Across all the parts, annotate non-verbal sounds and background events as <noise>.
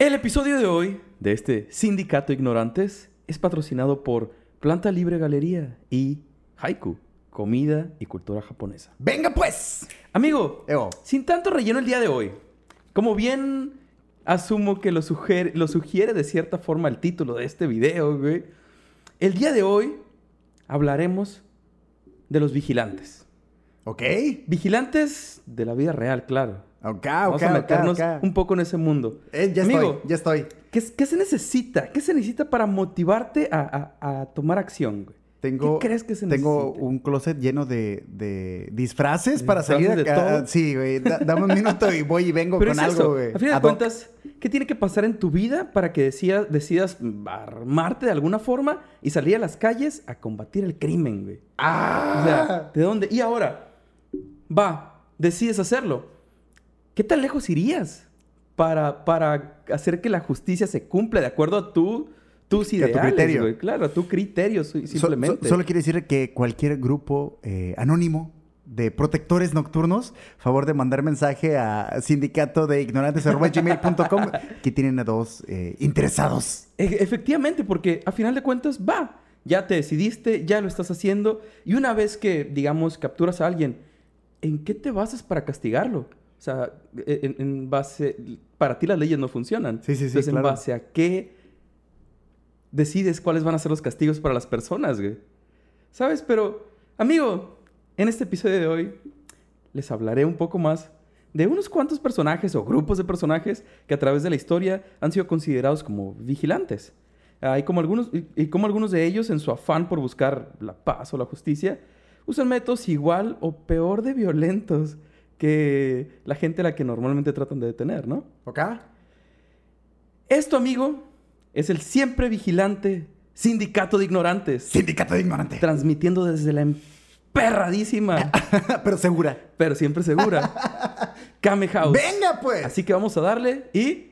El episodio de hoy de este Sindicato Ignorantes es patrocinado por Planta Libre Galería y Haiku, comida y cultura japonesa. ¡Venga pues! Amigo, sin tanto relleno el día de hoy, como bien asumo que lo sugiere, lo sugiere de cierta forma el título de este video, güey, el día de hoy hablaremos de los vigilantes. ¿Ok? Vigilantes de la vida real, claro. Ok, Vamos ok, a meternos un poco en ese mundo. Eh, ya Amigo, estoy, ya estoy. ¿qué, qué se necesita? ¿Qué se necesita para motivarte a, a- a tomar acción, güey? Tengo, ¿Qué crees que se Tengo necesita? un closet lleno de, de disfraces ¿De para salir de acá. todo? Sí, güey. Da- dame un minuto y voy y vengo <laughs> Pero con es algo, eso. güey. A fin de cuentas, ¿qué tiene que pasar en tu vida para que decida- decidas armarte de alguna forma y salir a las calles a combatir el crimen, güey? ¡Ah! O sea, ¿de dónde? Y ahora, va, decides hacerlo. ¿Qué tan lejos irías para, para hacer que la justicia se cumpla de acuerdo a tu, tus Que a tu ideales, criterio. güey? Claro, a tu criterio, So- simplemente. so- solo quiere decir que cualquier grupo eh, anónimo de protectores nocturnos, favor de mandar mensaje a sindicato de ignorantes.gmail.com <laughs> que tienen a dos eh, interesados. E- Efectivamente, porque a final de cuentas, va, ya te decidiste, ya lo estás haciendo, y una vez que, digamos, capturas a alguien, ¿en qué te basas para castigarlo? O sea, e- en, en base, para ti las leyes no funcionan. Sí, sí, sí, Entonces, claro. ¿en base a qué decides cuáles van a ser los castigos para las personas, güey? ¿Sabes? Pero, amigo, en este episodio de hoy les hablaré un poco más de unos cuantos personajes o grupos de personajes que a través de la historia han sido considerados como vigilantes. Ah, y, como algunos, y, y como algunos de ellos, en su afán por buscar la paz o la justicia, usan métodos igual o peor de violentos que la gente a la que normalmente tratan de detener, ¿no? ¿Ok? Esto, amigo, es el siempre vigilante sindicato de ignorantes, Sindicato de ignorantes. transmitiendo desde la emperradísima, <laughs> Pero segura. pero siempre segura, <laughs> Kame House. ¡Venga, pues! Así que vamos a darle y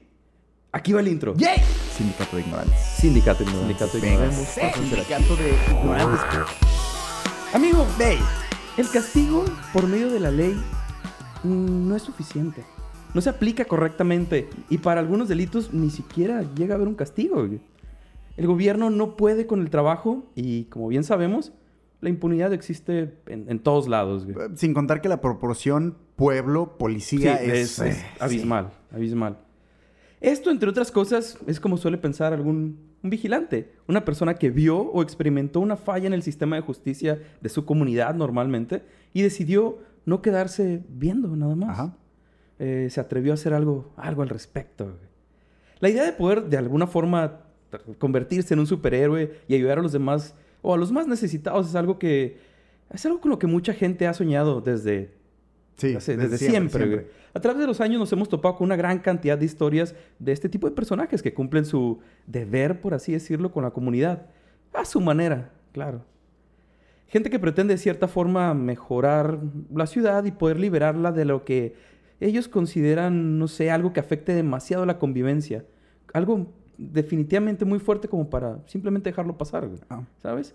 aquí va el intro. ¡Yay! Sindicato de ignorantes. Sindicato de ignorantes. Sindicato de ignorantes. sindicato de ignorantes. Amigo, Ve. el castigo por medio de la ley no es suficiente. No se aplica correctamente y para algunos delitos ni siquiera llega a haber un castigo. El gobierno no puede con el trabajo y como bien sabemos, la impunidad existe en, en todos lados. güey. Sin contar que la proporción pueblo-policía Sí, es, es, es eh, abismal, abismal. Esto, entre otras cosas, es como suele pensar algún un vigilante, una persona que vio o experimentó una falla en el sistema de justicia de su comunidad normalmente y decidió no quedarse viendo nada más. Ajá. Eh, se atrevió a hacer algo, algo al respecto. güey. La idea de poder de alguna forma convertirse en un superhéroe y ayudar a los demás o a los más necesitados es algo que es algo con lo que mucha gente ha soñado desde Sí, desde, desde siempre. güey. A través de los años nos hemos topado con una gran cantidad de historias de este tipo de personajes que cumplen su deber, por así decirlo, con la comunidad. A su manera, claro. Gente que pretende de cierta forma mejorar la ciudad y poder liberarla de lo que ellos consideran, no sé, algo que afecte demasiado la convivencia. Algo definitivamente muy fuerte como para simplemente dejarlo pasar. Ah. ¿sabes?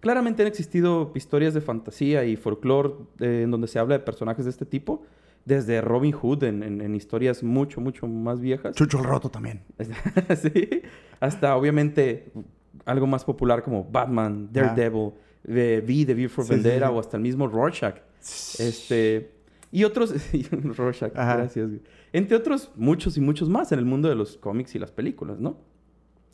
Claramente han existido historias de fantasía y folclore eh, en donde se habla de personajes de este tipo, desde Robin Hood en, en- en historias mucho, mucho más viejas. Chucho el roto también. <laughs> sí, hasta obviamente algo más popular como Batman, Daredevil, eh, V de V for Sí, sí, Vendetta sí. o hasta el mismo Rorschach. Este, y otros, <laughs> Rorschach, Ajá. gracias. Entre otros, muchos y muchos más en el mundo de los cómics y las películas, ¿no?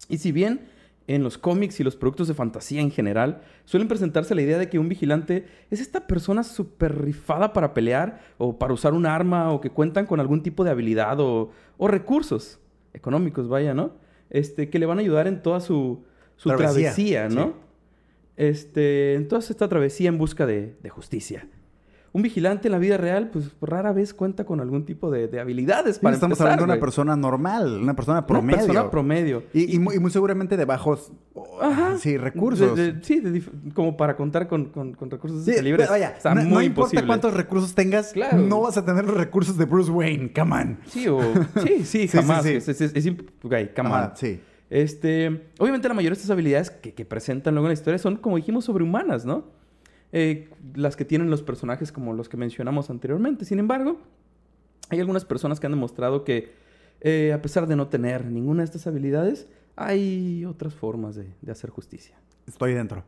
Y si bien en los cómics y los productos de fantasía en general suelen presentarse la idea de que un vigilante es esta persona súper rifada para pelear o para usar un arma o que cuentan con algún tipo de habilidad o, o recursos económicos, vaya, ¿no? Este, que le van a ayudar en toda su, su Travesía, travesía, ¿no? sí. Este, en toda esta travesía en busca de, de justicia. Un vigilante en la vida real, pues rara vez cuenta con algún tipo de, de habilidades para Estamos empezar, hablando de una persona normal, una persona promedio. Una persona promedio. Y, y muy, y muy seguramente de bajos Ajá. sí, recursos. De- sí, como para contar con, con- con recursos Sí, calibre. vaya, no, muy no importa imposible. cuántos recursos tengas, Claro. no vas a tener los recursos de Bruce Wayne, come on. Sí, o... sí, sí, <laughs> Sí, jamás. sí, sí. Es, es, es, come Ajá, on. sí. Este, obviamente la mayoría de estas habilidades que, que presentan luego en la historia son, como dijimos, sobrehumanas, ¿no? Eh, las que tienen los personajes como los que mencionamos anteriormente. Sin embargo, hay algunas personas que han demostrado que eh, a pesar de no tener ninguna de estas habilidades, hay otras formas de, de hacer justicia. Estoy dentro.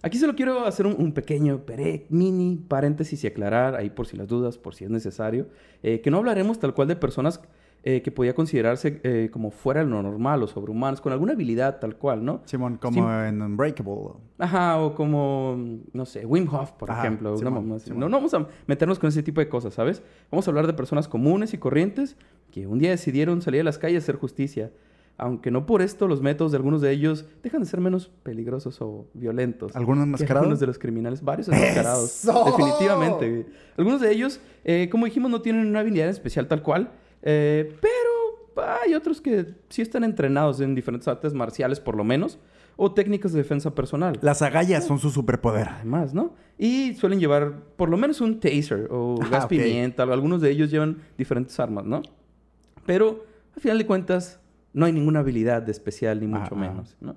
Aquí solo quiero hacer un, un pequeño mini paréntesis y aclarar ahí por si las dudas, por si es necesario, eh, que no hablaremos tal cual de personas eh, que podía considerarse eh, como fuera de lo normal o sobrehumanos, con alguna habilidad tal cual, ¿no? Simón, como en Unbreakable. Ajá, o como, no sé, Wim Hof, por Ajá, ejemplo. Simón, así. Simón. No, no vamos a meternos con ese tipo de cosas, ¿sabes? Vamos a hablar de personas comunes y corrientes que un día decidieron salir a las calles a hacer justicia. Aunque no por esto los métodos de algunos de ellos dejan de ser menos peligrosos o violentos. ¿Algunos enmascarados? Algunos de los criminales, varios enmascarados. <laughs> ¡Eso! Definitivamente. Algunos de ellos, eh, como dijimos, no tienen una habilidad especial tal cual, eh, pero hay otros que sí están entrenados en diferentes artes marciales, por lo menos, o técnicas de defensa personal. Las agallas son su superpoder. Además, ¿no? Y suelen llevar por lo menos un taser o Ah, gas pimienta. Algunos de ellos llevan diferentes armas, ¿no? Pero, al final de cuentas, no hay ninguna habilidad de especial, ni mucho Ah, ah. menos, ¿no?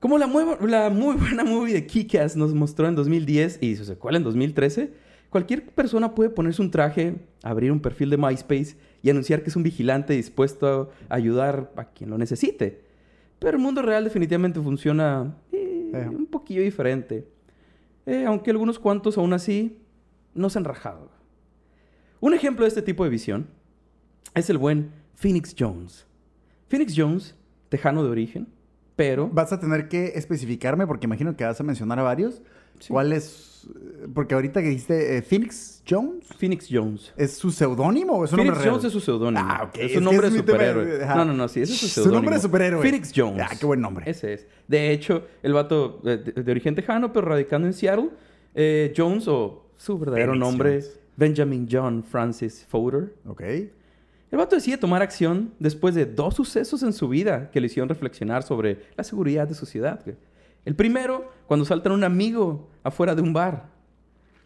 Como la, mueva- la muy <laughs> buena movie de Kick-Ass nos mostró en 2010 y su secuela en 2013, cualquier persona puede ponerse un traje, abrir un perfil de MySpace y anunciar que es un vigilante dispuesto a ayudar a quien lo necesite. Pero el mundo real definitivamente funciona eh, Eh. un poquillo diferente. Eh, aunque algunos cuantos aún así no se han rajado. Un ejemplo de este tipo de visión es el buen Phoenix Jones. Phoenix Jones, tejano de origen, pero... Vas a tener que especificarme porque imagino que vas a mencionar a varios. Sí. ¿Cuál es? Porque ahorita que dijiste eh, Phoenix Jones, Phoenix Jones. ¿es su seudónimo o es un Phoenix nombre real? Jones es su seudónimo. Ah, ok. Es un nombre es de tema, superhéroe. ajá. No, no, no, sí, ese es su Su seudónimo. nombre de superhéroe. Phoenix Jones. Ah, qué buen nombre. Ese es. De hecho, el vato eh, de, de origen tejano, pero radicando en Seattle, eh, Jones, o su verdadero Phoenix nombre, Jones. Benjamin John Francis Fodor. Ok. El vato decide tomar acción después de dos sucesos en su vida que le hicieron reflexionar sobre la seguridad de su ciudad. El primero, cuando saltan un amigo afuera de un bar.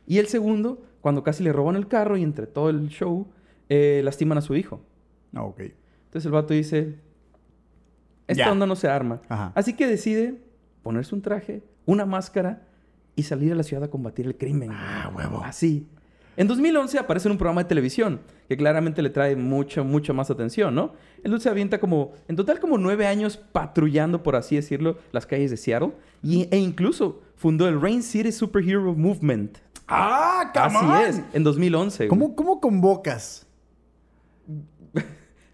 Y el segundo, cuando casi le roban el carro y entre todo el show eh, lastiman a su hijo. Ah, ok. Entonces el vato dice, esta Ya. onda no se arma. Ajá. Así que decide ponerse un traje, una máscara y salir a la ciudad a combatir el crimen. Ah, huevo. Así. En 2011 aparece en un programa de televisión que claramente le trae mucha, mucha más atención, ¿no? El dude se avienta como, en total como nueve años patrullando, por así decirlo, las calles de Seattle y, e incluso fundó el Rain City Superhero Movement. ¡Ah, come Así on! es, en 2011. güey. ¿Cómo, ¿Cómo convocas?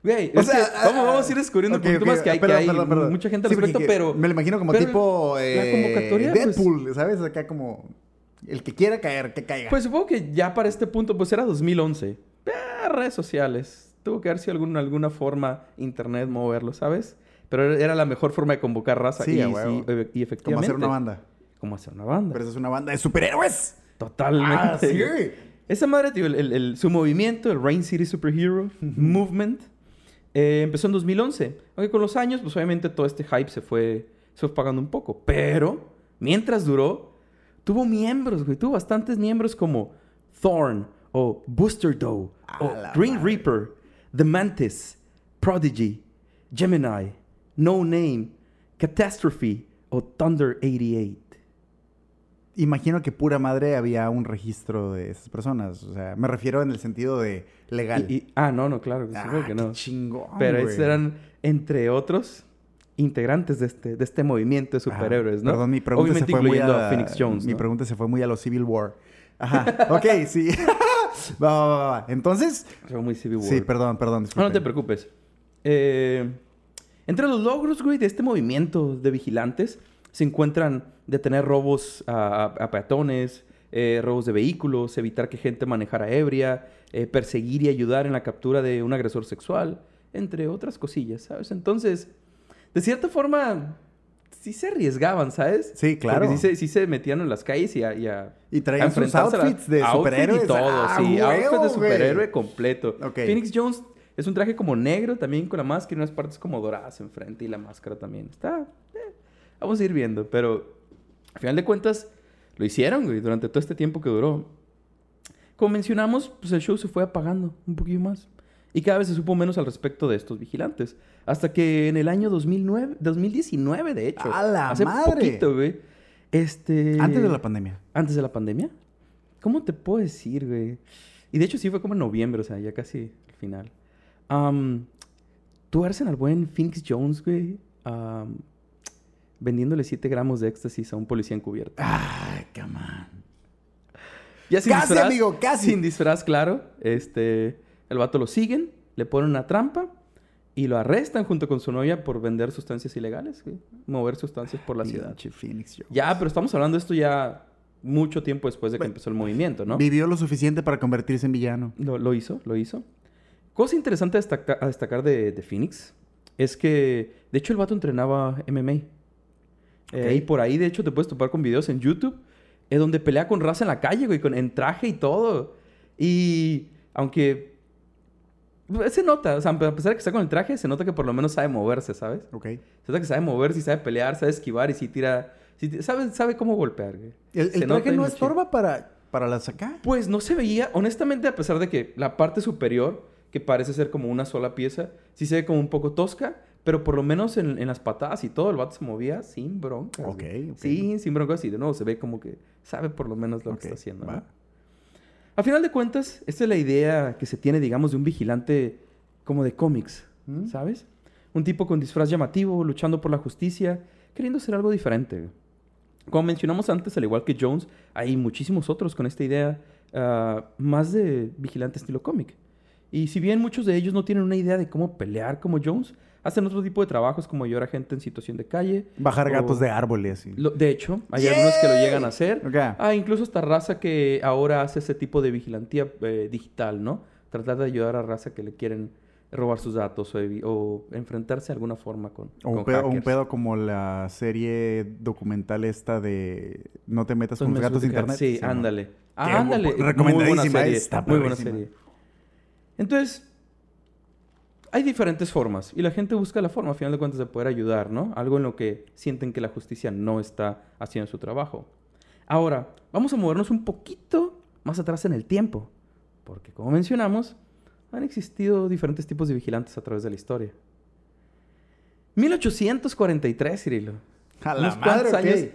Güey, O sea, que ah, vamos, vamos a ir descubriendo ok, un poquito ok, más que hay, que hay perdón, perdón. mucha gente al Sí, respecto, pero... Me lo imagino como pero tipo... la eh, convocatoria, pues- Deadpool, ¿sabes? Acá como... El que quiera caer, que caiga. Pues supongo que ya para este punto, pues era 2011. Eh, redes sociales. Tuvo que haber sido alguna, alguna forma internet moverlo, ¿sabes? Pero era- la mejor forma de convocar raza. Sí, y, sí, e- y efectivamente. como hacer una banda. Como hacer una banda. Pero esa es una banda de superhéroes. Totalmente. Ah, sí. Esa madre, tío, el- el- el- su movimiento, el Rain City Superhero Movement, eh, empezó en 2011. Aunque con los años, pues obviamente todo este hype se fue, se fue pagando un poco. Pero, mientras duró, tuvo miembros, güey. Tuvo bastantes miembros como Thorn o Booster Doe o Green madre. Reaper, The Mantis, Prodigy, Gemini, No Name, Catastrophe o Thunder 88. Imagino que pura madre había un registro de esas personas. O sea, me refiero en el sentido de legal. Y- y- ah, no, no, claro, Ah, que no. qué chingón, Pero estos eran, entre otros, integrantes de este, de este movimiento de superhéroes, ¿no? Perdón, mi pregunta Obviamente se fue muy a, a, Phoenix Jones, Mi ¿no? pregunta se fue muy a los Civil War. Ajá. <laughs> ok, sí. <laughs> va, va, va, va. Entonces... Fue muy Civil War. Sí, perdón, perdón. No, no te preocupes. Eh, entre los logros, güey, de este movimiento de vigilantes se encuentran detener robos a peatones, eh, robos de vehículos, evitar que gente manejara ebria, eh, perseguir y ayudar en la captura de un agresor sexual, entre otras cosillas, ¿sabes? Entonces, de cierta forma, sí se arriesgaban, ¿sabes? Sí, claro. Porque sí se, sí se metían en las calles y a... y a- Y traían a sus enfrentarse a la- outfits de outfit superhéroes. Y todo, ¡Ah, sí. huevo, outfit de superhéroe completo. Ok. Phoenix Jones es un traje como negro, también con la máscara y unas partes como doradas enfrente y la máscara también. Está... eh, vamos a ir viendo, pero al final de cuentas lo hicieron, güey, durante todo este tiempo que duró. Como mencionamos, pues el show se fue apagando un poquillo más. Y cada vez se supo menos al respecto de estos vigilantes. Hasta que en el año 2009, 2019, de hecho. ¡A la hace madre! poquito, güey. Este... Antes de la pandemia. ¿Antes de la pandemia? ¿Cómo te puedo decir, güey? Y de hecho sí fue como en noviembre, o sea, ya casi al final. Am, tuercen al buen Phoenix Jones, güey. vendiéndole 7 gramos de éxtasis a un policía encubierto. Ay, come on. Ya sin Casi, disfraz, amigo, casi. Sin disfraz, claro. Este, el vato lo siguen, le ponen una trampa y lo arrestan junto con su novia por vender sustancias ilegales. Mover sustancias por la ciudad. Phoenix Jones. Ya, pero estamos hablando de esto ya mucho tiempo después de que Bueno, empezó el movimiento, ¿no? Vivió lo suficiente para convertirse en villano. Lo, lo hizo, lo hizo. Cosa interesante a destaca- a destacar de, de Phoenix es que, de hecho, el vato entrenaba MMA. Eh, y por ahí, de hecho, te puedes topar con videos en YouTube eh, donde pelea con raza en la calle, güey, con, en traje y todo. Y aunque se nota, o sea, a pesar de que está con el traje, se nota que por lo menos sabe moverse, ¿sabes? Ok. Se nota que sabe moverse y sabe pelear, sabe esquivar y sí tira... sí sabe, sabe cómo golpear, güey. ¿El, el traje no estorba para, para las acá? Pues no se veía, honestamente, a pesar de que la parte superior, que parece ser como una sola pieza, sí se ve como un poco tosca, pero por lo menos en, en las patadas y todo, el vato se movía sin broncas. Ok, güey. ok. Sí, sin broncas y de nuevo se ve como que sabe por lo menos lo Ok, que está haciendo. va. ¿no? A final de cuentas, esta es la idea que se tiene, digamos, de un vigilante como de cómics, ¿Mm? ¿sabes? Un tipo con disfraz llamativo, luchando por la justicia, queriendo hacer algo diferente. Como mencionamos antes, al igual que Jones, hay muchísimos otros con esta idea ah, más de vigilante estilo cómic. Y si bien muchos de ellos no tienen una idea de cómo pelear como Jones, hacen otro tipo de trabajos como ayudar a gente en situación de calle. Bajar o- gatos de árboles. y- Lo- de hecho, hay algunos que lo llegan a hacer. Ah, incluso esta raza que ahora hace ese tipo de vigilantía eh, digital, ¿no? Tratar de ayudar a raza que le quieren robar sus datos o, enfrentarse de alguna forma con, O un, con pedo, un hackers. pedo como la serie documental esta de No te metas con los gatos de internet. Sí, ándale. Ah, ándale. guapo. Muy buena Recomendadísima, serie. está Muy buena serie. Entonces, hay diferentes formas y la gente busca la forma, a final de cuentas, de poder ayudar, ¿no? Algo en lo que sienten que la justicia no está haciendo su trabajo. Ahora, vamos a movernos un poquito más atrás en el tiempo, porque como mencionamos, han existido diferentes tipos de vigilantes a través de la historia. 1843, Cirilo. A la madre, años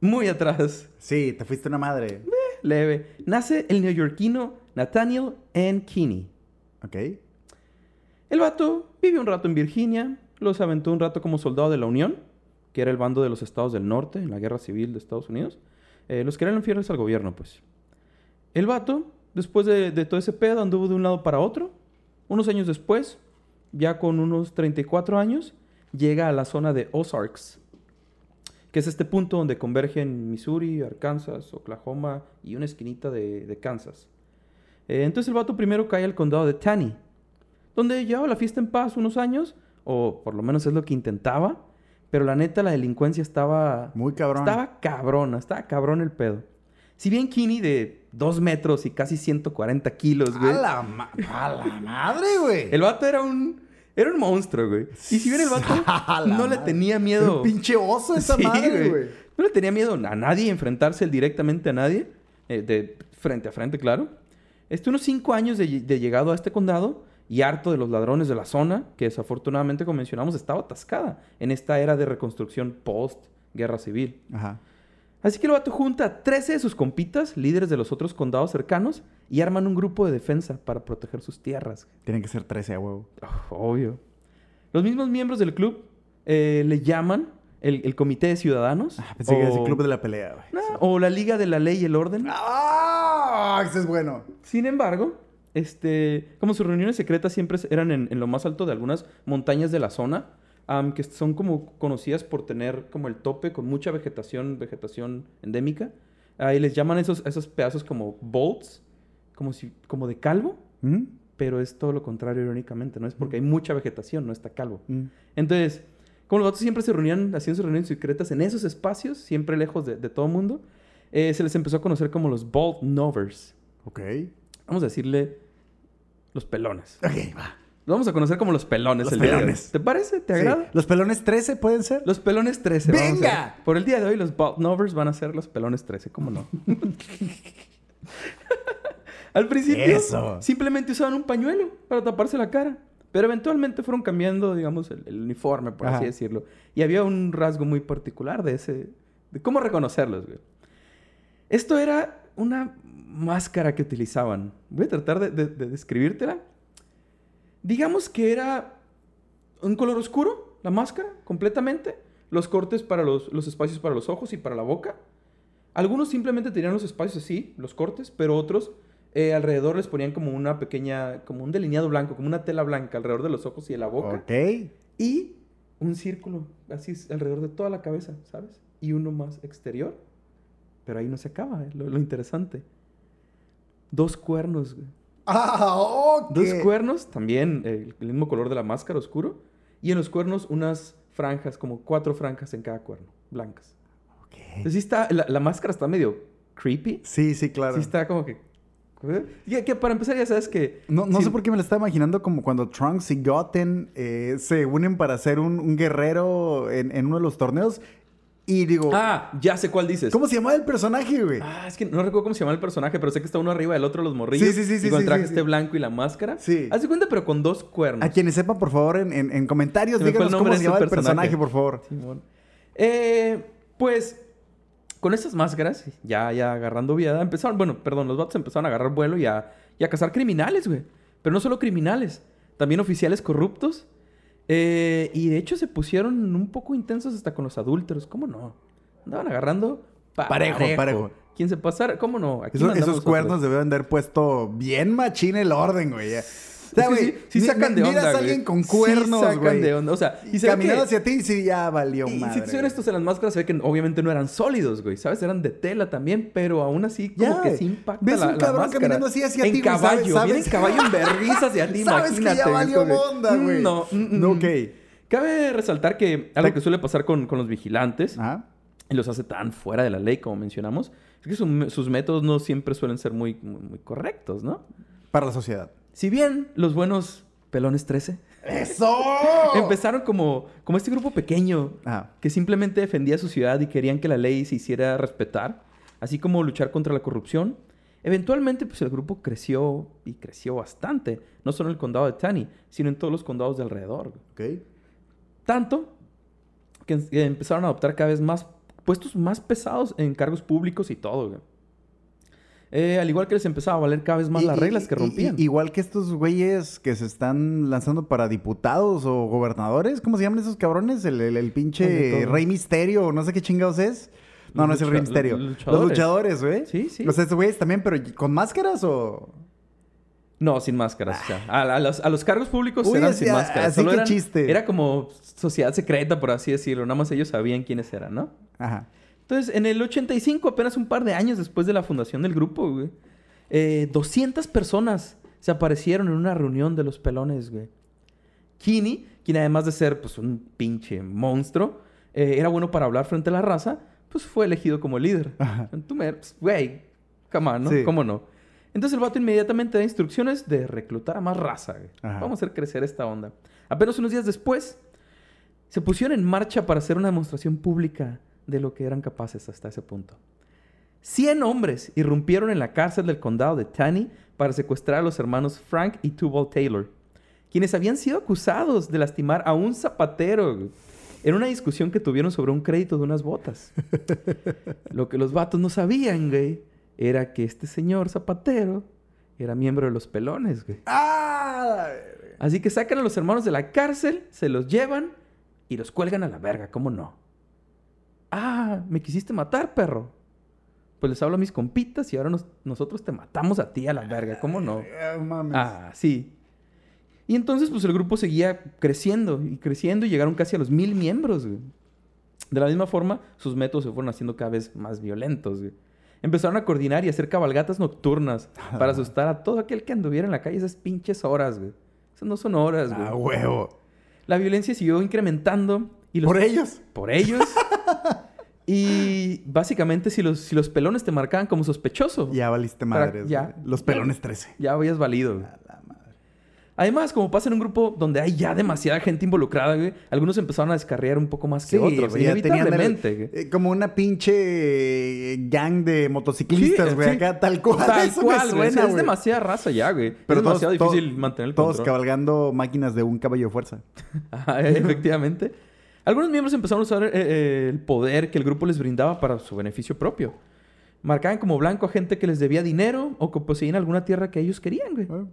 muy atrás. Sí, te fuiste una madre. Leve. Nace el neoyorquino Nathaniel N. Kinney. Ok. El vato vivió un rato en Virginia, los aventó un rato como soldado de la Unión, que era el bando de los estados del norte en la guerra civil de Estados Unidos. Eh, los que eran infieles al gobierno, pues. El vato, después de, todo ese pedo, anduvo de un lado para otro. Unos años después, ya con unos 34 años, llega a la zona de Ozarks, que es este punto donde convergen Missouri, Arkansas, Oklahoma y una esquinita de, de Kansas. Eh, entonces el vato primero cae al condado de Taney, donde llevaba la fiesta en paz unos años, o por lo menos es lo que intentaba, pero la neta la delincuencia estaba... Muy cabrón. Estaba cabrona, estaba cabrón el pedo. Si bien Kinney de 2 metros y casi 140 kilos, güey. A la, ma- a la madre, güey. El vato era un... Era un monstruo, güey. Y si bien el vato <laughs> no le tenía miedo... un pinche oso esa Sí, madre, güey. No le tenía miedo a nadie enfrentarse directamente a nadie, eh, de frente a frente, claro. Este, unos cinco años de, de llegado a este condado y harto de los ladrones de la zona, que desafortunadamente, como mencionamos, estaba atascada en esta era de reconstrucción post-guerra civil. Ajá. Así que el vato junta a 13 de sus compitas, líderes de los otros condados cercanos, y arman un grupo de defensa para proteger sus tierras. Tienen que ser 13 a huevo. Oh, obvio. Los mismos miembros del club eh, le llaman el, el Comité de Ciudadanos. Ah, pensé que era o- el club de la pelea, güey. Nah, o la Liga de la Ley y el Orden. ¡Ah! Ese es bueno. Sin embargo, este, como sus reuniones secretas siempre eran en, en lo más alto de algunas montañas de la zona, am, que son como conocidas por tener como el tope con mucha vegetación, vegetación endémica. Ahí les llaman esos, esos pedazos como bolts, como, si, como de calvo, ¿Mm? pero es todo lo contrario irónicamente, ¿no? Es porque hay mucha vegetación, no está calvo. ¿Mm? Entonces, como los vatos siempre se reunían haciendo sus reuniones secretas en esos espacios, siempre lejos de, de todo mundo, eh, se les empezó a conocer como los Bolt Novers. Ok. Vamos a decirle los pelones. Ok, va. Los vamos a conocer como los pelones. Los el día de hoy. pelones. ¿Te parece? ¿Te Sí. agrada? ¿Los pelones 13 pueden ser? Los pelones 13. vamos a ¡Venga! ver. Por el día de hoy, los Bolt Novers van a ser los pelones 13. ¿Cómo no? <laughs> Al principio, Eso. simplemente usaban un pañuelo para taparse la cara. Pero eventualmente fueron cambiando, digamos, el, el uniforme, por Ajá. así decirlo. Y había un rasgo muy particular de ese... De cómo reconocerlos, güey. Esto era una máscara que utilizaban. Voy a tratar de, de- de describírtela. Digamos que era un color oscuro, la máscara, completamente. Los cortes para los, los espacios para los ojos y para la boca. Algunos simplemente tenían los espacios así, los cortes, pero otros eh, alrededor les ponían como una pequeña, como un delineado blanco, como una tela blanca alrededor de los ojos y de la boca. Ok. Y un círculo, así alrededor de toda la cabeza, ¿sabes? Y uno más exterior. Pero ahí no se acaba, eh, lo, lo interesante. Dos cuernos, güey. Ah, ok. Dos cuernos, también eh, el mismo color de la máscara, oscuro. Y en los cuernos unas franjas, como cuatro franjas en cada cuerno, blancas. Ok. Entonces sí está, la, la máscara está medio creepy. Sí, sí, claro. Sí está como que... Y que para empezar ya sabes que... No, no sí- sé por qué me lo estaba imaginando como cuando Trunks y Goten eh, se unen para hacer un, un guerrero en, en uno de los torneos. Y digo, Ah, ya sé cuál dices. ¿cómo se llamaba el personaje, güey? Ah, es que no recuerdo cómo se llama el personaje, pero sé que está uno arriba del otro, los morrillos. Sí, sí, sí, sí, Y con el sí, traje sí, este sí. blanco y la máscara. Sí. Haz de cuenta, pero con dos cuernos. A quienes sepan, por favor, en, en- en comentarios, díganos nombre cómo se ese llama el personaje. por favor. Simón. Eh, pues, con esas máscaras, ya, ya agarrando viada, empezaron, bueno, perdón, los vatos empezaron a agarrar vuelo y a, y a cazar criminales, güey. Pero no solo criminales, también oficiales corruptos. Eh, y de hecho se pusieron un poco intensos hasta con los adúlteros. ¿Cómo no? Andaban agarrando pa- Parejo, parejo. ¿Quién se pasara? ¿Cómo no? Aquí Esos, cuernos debieron de haber puesto bien machín el orden, güey. Sea, güey, sí, sí sacan de onda, Miras a güey. alguien con Sí cuernos, sacan güey. de onda. O sea, y se caminando que- hacia ti sí, ya valió Y madre. si te soy güey. honestos, en las máscaras se ve que obviamente no eran sólidos, güey. ¿Sabes? Eran de tela también, pero aún así como Ya, que sí impacta ves la, un cabrón máscara. caminando así hacia en ti, güey, caballo. ¿sabes? Viene en caballo en vergüenza hacia ti, <laughs> Sabes que ya güey, valió onda, mm, güey. No, mm, mm, No, ok. Cabe resaltar que algo que suele pasar con, con los vigilantes Ajá. y los hace tan fuera de la ley, como mencionamos, es que su- sus métodos no siempre suelen ser muy, muy, muy correctos, ¿no? Para la sociedad. Si bien los buenos pelones 13 ¡Eso! <laughs> empezaron como, como este grupo pequeño Ajá. que simplemente defendía su ciudad y querían que la ley se hiciera respetar, así como luchar contra la corrupción. Eventualmente, pues el grupo creció y creció bastante, no solo en el condado de Tani, sino en todos los condados de alrededor. Tanto que empezaron a adoptar cada vez más puestos más pesados en cargos públicos y todo. Eh, al igual que les empezaba a valer cada vez más Y- las reglas que rompían. y- igual que estos güeyes que se están lanzando para diputados o gobernadores. ¿Cómo se llaman esos cabrones? El, pinche. Rey Misterio o no sé qué chingados es. No, Los no es el Rey Misterio. los Los luchadores. güey. Sí, sí. O sea, estos güeyes también, pero ¿con máscaras o...? No, sin máscaras. o sea, a, a los, a los cargos públicos Uy, eran así- sin máscaras. así Solo que eran- chiste. Era como sociedad secreta, por así decirlo. Nada más ellos sabían quiénes eran, ¿no? Ajá. Entonces, en el 85, apenas un par de años después de la fundación del grupo, güey, eh, 200 personas se aparecieron en una reunión de los pelones, güey. Kini, quien además de ser pues, un pinche monstruo, eh, era bueno para hablar frente a la raza, pues fue elegido como líder. Ajá. Tú me, pues, güey, ¿no? Sí. ¿Cómo no? Entonces el vato inmediatamente da instrucciones de reclutar a más raza, güey. Vamos a hacer crecer esta onda. Apenas unos días después, se pusieron en marcha para hacer una demostración pública de lo que eran capaces hasta ese punto. 100 hombres irrumpieron en la cárcel del condado de Taney para secuestrar a los hermanos Frank y Tubal Taylor, quienes habían sido acusados de lastimar a un zapatero en una discusión que tuvieron sobre un crédito de unas botas. <laughs> Lo que los vatos no sabían, güey, era que este señor zapatero era miembro de los pelones, güey. ¡Ah! Así que sacan a los hermanos de la cárcel, se los llevan y los cuelgan a la verga, ¿cómo no? Ah, me quisiste matar, perro. Pues les hablo a mis compitas y ahora nos- nosotros te matamos a ti a la verga, ¿cómo no? Ah, sí. Y entonces, pues el grupo seguía creciendo y creciendo y llegaron casi a los mil miembros, güey. De la misma forma, sus métodos se fueron haciendo cada vez más violentos, güey. Empezaron a coordinar y hacer cabalgatas nocturnas para asustar a todo aquel que anduviera en la calle esas pinches horas, güey. Esas no son horas, güey. Ah, huevo. La violencia siguió incrementando y los... Por ellos. Por ellos. <laughs> y básicamente, si los, si los pelones te marcaban como sospechoso, Ya valiste madres. ya. Los pelones 13. ya habías valido. A la madre. Además, como pasa en un grupo donde hay ya demasiada gente involucrada, güey, algunos empezaron a descarriar un poco más que otros, ya tenían el- inevitablemente. güey. eh, como una pinche gang de motociclistas, Sí, güey. sí. Acá tal cual. Tal Eso me cual, güey. Es demasiada raza ya, güey. Pero es todos- demasiado todos- difícil mantener el Todos control. cabalgando máquinas de un caballo de fuerza. <laughs> Ajá, efectivamente. Algunos miembros empezaron a usar eh, eh, el poder que el grupo les brindaba para su beneficio propio. Marcaban como blanco a gente que les debía dinero o que poseían alguna tierra que ellos querían, güey. Ah.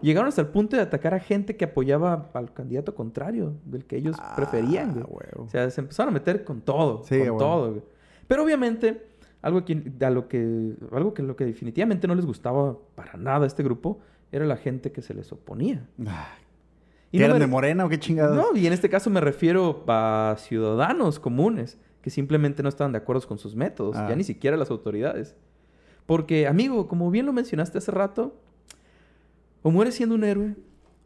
Llegaron hasta el punto de atacar a gente que apoyaba al candidato contrario, del que ellos preferían, güey. Ah, huevo. O sea, se empezaron a meter con todo, Sí, con güey. todo, güey. Pero obviamente, algo que, a lo que, algo que lo que definitivamente no les gustaba para nada a este grupo era la gente que se les oponía. Ah, Y ¿qué no eran me- de morena o qué chingados? No, y en este caso me refiero a ciudadanos comunes que simplemente no estaban de acuerdo con sus métodos, Ah. ya ni siquiera las autoridades. Porque, amigo, como bien lo mencionaste hace rato, o mueres siendo un héroe,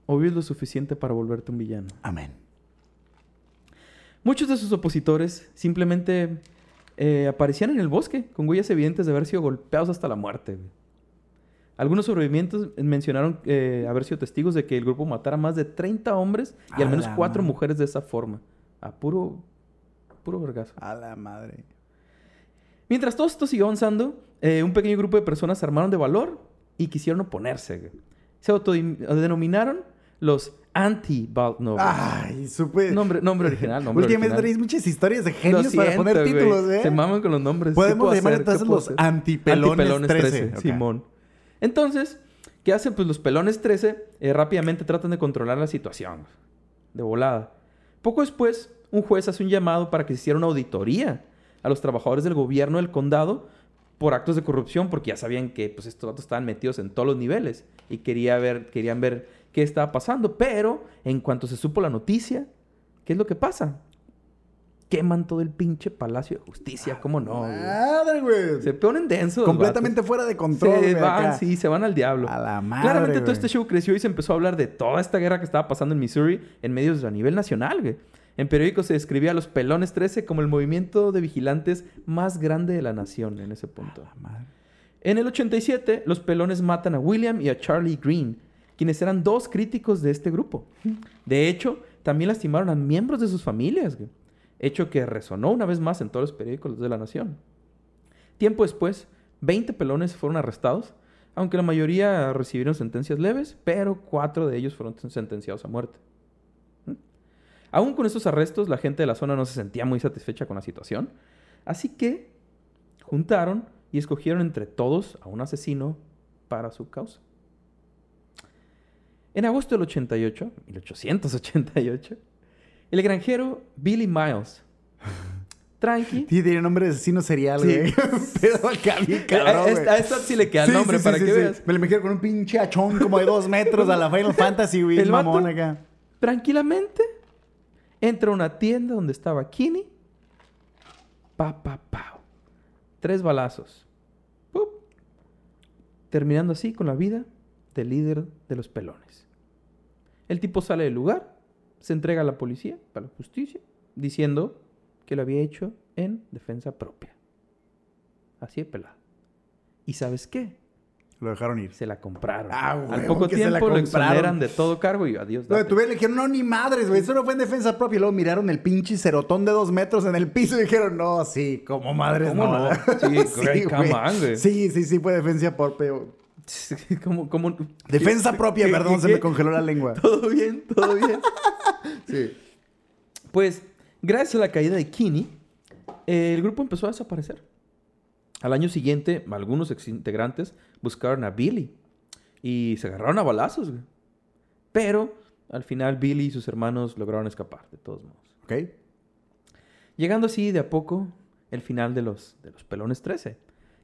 o vives lo suficiente para volverte un villano. Amén. Muchos de sus opositores simplemente eh, aparecían en el bosque con huellas evidentes de haber sido golpeados hasta la muerte. Algunos sobrevivientes mencionaron eh, haber sido testigos de que el grupo matara más de 30 hombres y A al menos la cuatro madre. mujeres de esa forma. A puro, puro vergazo. A la madre. Mientras todo esto siguió avanzando, eh, un pequeño grupo de personas se armaron de valor y quisieron oponerse. Se autodenominaron los anti-Baldnovic. Ay, supe. Nombre, nombre original, nombre Últimamente original. traes muchas historias de genios para poner títulos, ¿eh? Se maman con los nombres. ¿Qué Podemos llamar entonces los hacer? antipelones 13. Ok. Simón. Entonces, ¿qué hacen? Pues los pelones 13 eh, rápidamente tratan de controlar la situación. De volada. Poco después, un juez hace un llamado para que se hiciera una auditoría a los trabajadores del gobierno del condado por actos de corrupción, porque ya sabían que pues, estos datos estaban metidos en todos los niveles y quería ver, querían ver qué estaba pasando. Pero en cuanto se supo la noticia, ¿qué es lo que pasa? Queman todo el pinche Palacio de Justicia, ¿cómo no? güey? Madre, güey. Se ponen densos. Completamente vatos. fuera de control, Se van, acá. sí, se van al diablo. A la madre, Claramente todo este show creció y se empezó a hablar de toda esta guerra que estaba pasando en Missouri en medios a nivel nacional, güey. En periódicos se describía a los Pelones 13 como el movimiento de vigilantes más grande de la nación en ese punto. La madre. En el 87, los Pelones matan a William y a Charlie Green, quienes eran dos críticos de este grupo. De hecho, también lastimaron a miembros de sus familias, güey. Hecho que resonó una vez más en todos los periódicos de la nación. Tiempo después, 20 pelones fueron arrestados, aunque la mayoría recibieron sentencias leves, pero cuatro de ellos fueron sentenciados a muerte. ¿Mm? Aún con estos arrestos, la gente de la zona no se sentía muy satisfecha con la situación, así que juntaron y escogieron entre todos a un asesino para su causa. En agosto del 88, 1888, el granjero Billy Miles, <laughs> tranqui, Sí, tiene nombre de asesino serial, Sí. güey. <laughs> Pero acá bien cabrón, a güey. esta, a esta sí le queda el Sí, nombre sí, para sí, que sí, sí. veas. Me lo imagino con un pinche achón como de dos metros a la Final <laughs> Fantasy, güey. El mamón vato- acá. Tranquilamente, entra a una tienda donde estaba Kini. Pa, pa, pa. Tres balazos. Pup. Terminando así con la vida del líder de los pelones. El tipo sale del lugar, se entrega a la policía, a la justicia, diciendo que lo había hecho en defensa propia. Así de pelado. ¿Y sabes qué? Lo dejaron ir. Se la compraron. Ah, Al huevo, poco que se la tiempo lo exoneran de todo cargo y adiós. No, tuvieron, le dijeron, no, ni madres, güey. Eso no fue en defensa propia. Y luego miraron el pinche cerotón de dos metros en el piso y dijeron, no, sí, como madres ¿Cómo no? <laughs> Sí, güey, on, güey. Sí, sí, sí, fue defensa propia. <laughs> Defensa ¿Qué- propia, qué- perdón, qué- se me congeló la lengua. <laughs> Todo bien, todo bien. <laughs> Sí. Pues, gracias a la caída de Kini, eh, el grupo empezó a desaparecer. Al año siguiente, algunos exintegrantes buscaron a Billy y se agarraron a balazos, güey. Pero, al final, Billy y sus hermanos lograron escapar, de todos modos. ¿Ok? Llegando así de a poco el final de los, de los Pelones 13.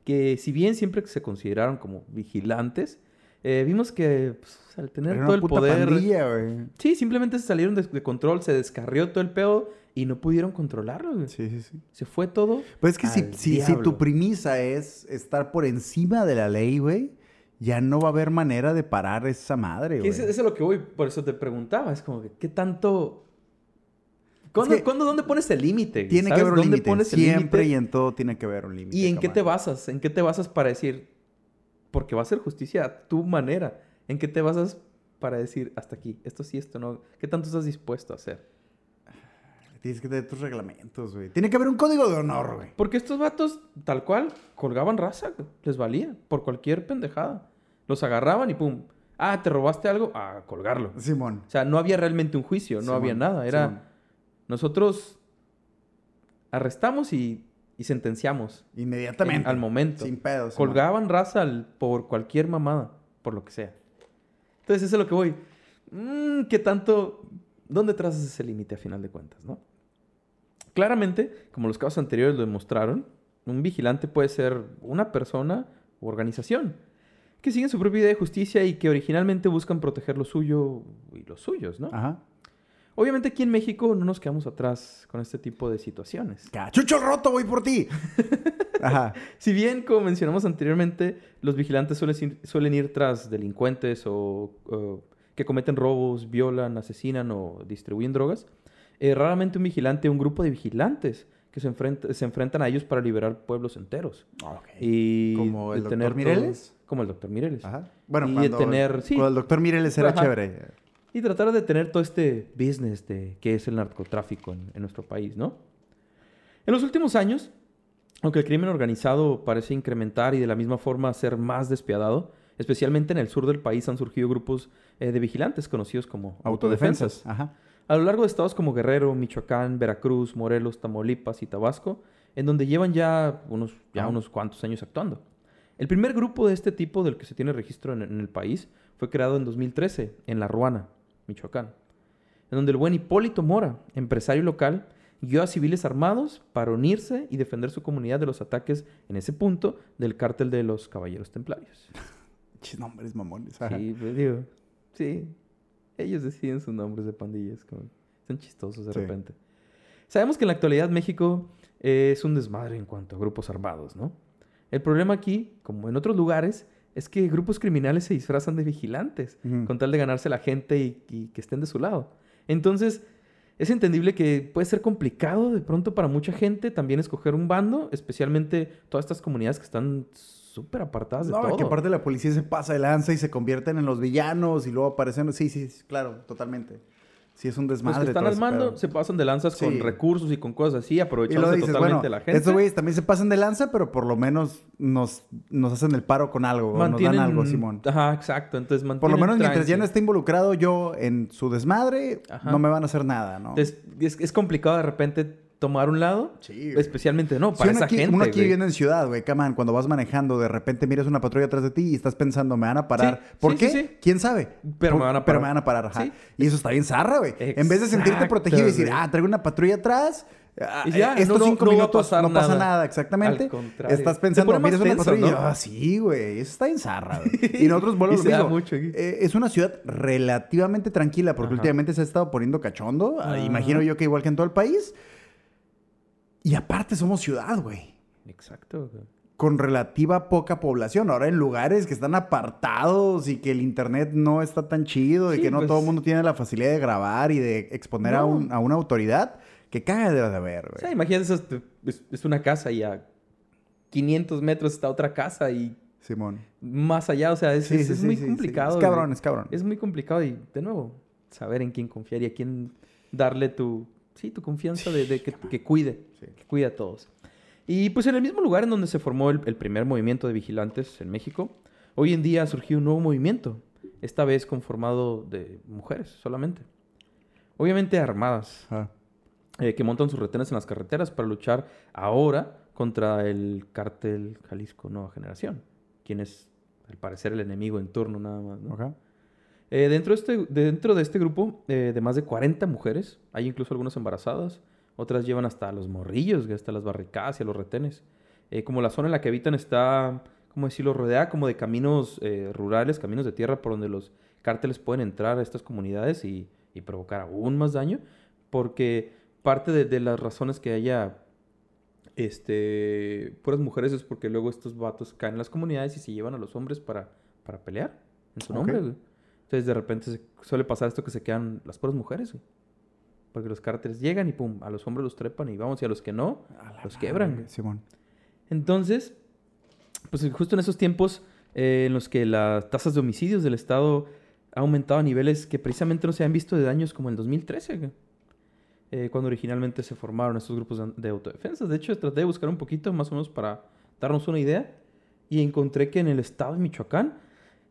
Que si bien siempre se consideraron como vigilantes, eh, vimos que pues, al tener Era todo una el puta poder... pandilla, güey. Sí, simplemente se salieron de, de control, se descarrió todo el pedo y no pudieron controlarlo. güey. Sí, sí, sí. Se fue todo. Pues es que si, si, si tu premisa es estar por encima de la ley, güey, ya no va a haber manera de parar esa madre, güey. Eso, eso es lo que voy, por eso te preguntaba. Es como que, ¿qué tanto. ¿Cuándo, que cuándo- dónde pones el límite? Tiene que ¿Sabes haber un límite. Siempre y en todo tiene que haber un límite. ¿Y en qué te basas? ¿En qué te basas para decir, porque va a ser justicia a tu manera? ¿En qué te basas para decir, hasta aquí, esto sí, esto no? ¿Qué tanto estás dispuesto a hacer? Tienes que tener tus reglamentos, güey. Tiene que haber un código de honor, güey. Porque estos vatos, tal cual, colgaban raza, güey. les valía, por cualquier pendejada. Los agarraban y pum. Ah, ¿te robaste algo? A colgarlo. Simón. O sea, no había realmente un juicio, no Simón, había nada. Era, Simón. Nosotros arrestamos y, y sentenciamos Inmediatamente. en- al momento. Sin pedos. Colgaban raza al- por cualquier mamada, por lo que sea. Entonces, eso es lo que voy. Mm, ¿Qué tanto? ¿Dónde trazas ese límite a final de cuentas, no? Claramente, como los casos anteriores lo demostraron, un vigilante puede ser una persona u organización que siguen su propia idea de justicia y que originalmente buscan proteger lo suyo y los suyos, ¿no? Ajá. Obviamente aquí en México no nos quedamos atrás con este tipo de situaciones. ¡Cachucho roto, voy por ti! <laughs> Ajá. Si bien, como mencionamos anteriormente, los vigilantes suelen ir, suelen ir tras delincuentes o, o que cometen robos, violan, asesinan o distribuyen drogas, eh, raramente un vigilante o un grupo de vigilantes que se, enfrenta- se enfrentan a ellos para liberar pueblos enteros. Y ¿Como el doctor todo- Mireles? Como el doctor Mireles. Ajá. Bueno, Y cuando, tener- sí. cuando el doctor Mireles era Ajá. chévere. Y tratar de tener todo este business de que es el narcotráfico en, en nuestro país, ¿no? En los últimos años, aunque el crimen organizado parece incrementar y de la misma forma ser más despiadado, especialmente en el sur del país han surgido grupos eh, de vigilantes conocidos como autodefensas. Autodefensas. Ajá. A lo largo de estados como Guerrero, Michoacán, Veracruz, Morelos, Tamaulipas y Tabasco, en donde llevan ya unos, ya Ah. unos cuantos años actuando. El primer grupo de este tipo del que se tiene registro en, en el país fue creado en 2013 en La Ruana, Michoacán, en donde el buen Hipólito Mora, empresario local, guió a civiles armados para unirse y defender su comunidad de los ataques en ese punto del cártel de los Caballeros Templarios. <laughs> Chis nombres mamones. Ajá. Sí, pues digo, sí. Ellos deciden sus nombres de pandillas. Como, son chistosos de Sí. repente. Sabemos que en la actualidad México es un desmadre en cuanto a grupos armados, ¿no? El problema aquí, como en otros lugares, es que grupos criminales se disfrazan de vigilantes con tal de ganarse la gente y, y que estén de su lado. Entonces, es entendible que puede ser complicado de pronto para mucha gente también escoger un bando, especialmente todas estas comunidades que están súper apartadas de No, todo. que aparte la policía se pasa de lanza y se convierten en los villanos y luego aparecen. Sí, sí, sí, claro, totalmente. Sí, es un Los desmadre. que están todo al ese mando pedo. se pasan de lanzas con recursos y con cosas así, aprovechándose dices, totalmente bueno, la gente. estos güeyes también se pasan de lanza, pero por lo menos nos, nos hacen el paro con algo, o nos dan algo, Simón. Ajá, exacto. Entonces mantienen Por lo menos mientras ya no esté involucrado yo en su desmadre, Ajá. no me van a hacer nada, ¿no? Es, es complicado de repente tomar un lado, Sí, especialmente no para uno esa aquí, gente. uno aquí güey. viviendo en ciudad, güey, come on, cuando vas manejando, de repente miras una patrulla atrás de ti y estás pensando, me van a parar. Sí, ¿Por sí, qué? sí, sí. ¿Quién sabe? Pero Por- me van a Pero parar. me van a parar, ajá. Sí. Y eso está bien zarra, güey. En vez de sentirte protegido y decir, ah, traigo una patrulla atrás. ah, ya, estos no- cinco no minutos no pasa nada. nada, exactamente. Al contrario. Estás pensando, miras una patrulla ah, sí, güey, eso está bien zarra, güey. <laughs> Y nosotros volvemos lo mismo. mucho aquí. Eh, es una ciudad relativamente tranquila porque Ajá. últimamente se ha estado poniendo cachondo. Ah, Ajá. Imagino yo que igual que en todo el país. Y aparte somos ciudad, güey Exacto. güey. con relativa poca población. Ahora en lugares que están apartados y que el internet no está tan chido y que no pues- todo el mundo tiene la facilidad de grabar y de exponer a, un- a una autoridad, que caga de haber, O sea, güey. imagínate, eso, es, es una casa y a 500 metros está otra casa y Simón. más allá, o sea, es, Sí, es- sí, es sí, muy complicado. Es güey. cabrón, es cabrón. Es muy complicado y, de nuevo, saber en quién confiar y a quién darle tu, sí, tu confianza de, de que, que cuide, Sí. que cuide a todos. Y pues en el mismo lugar en donde se formó el, el primer movimiento de vigilantes en México, hoy en día ha surgido un nuevo movimiento, esta vez conformado de mujeres solamente. Obviamente armadas, Ajá. eh, que montan sus retenes en las carreteras para luchar ahora contra el cártel Jalisco Nueva Generación, quien es al parecer el enemigo en turno nada más. ¿no? Ok. Eh, dentro, de este, dentro de este grupo eh, de más de 40 mujeres, hay incluso algunas embarazadas, otras llevan hasta los morrillos, hasta las barricadas y a los retenes. Eh, como la zona en la que habitan está, ¿cómo decirlo?, rodeada como de caminos eh, rurales, caminos de tierra por donde los cárteles pueden entrar a estas comunidades y, y provocar aún más daño, porque parte de, de las razones que haya este, puras mujeres es porque luego estos vatos caen en las comunidades y se llevan a los hombres para, para pelear en su nombre. Entonces de repente se- suele pasar esto que se quedan las puras mujeres, güey. Porque los cárteles llegan y pum, a los hombres los trepan y vamos, y a los que no, los quebran. Simón. Entonces, pues justo en esos tiempos eh, en los que las tasas de homicidios del Estado ha aumentado a niveles que precisamente no se han visto de daños como en 2013, güey. Eh, cuando originalmente se formaron estos grupos de, de autodefensas. De hecho, traté de buscar un poquito más o menos para darnos una idea y encontré que en el estado de Michoacán,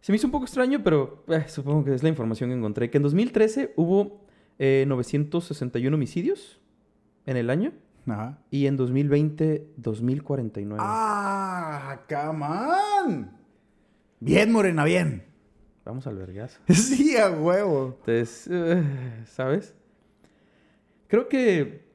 se me hizo un poco extraño, pero eh, supongo que es la información que encontré, que en 2013 hubo eh, 961 homicidios en el año Ajá. y en 2020 2049. ¡Ah! ¡Come on! Bien, Morena, bien. vamos al vergazo. <laughs> Sí, a huevo. Entonces, eh, ¿sabes? Creo que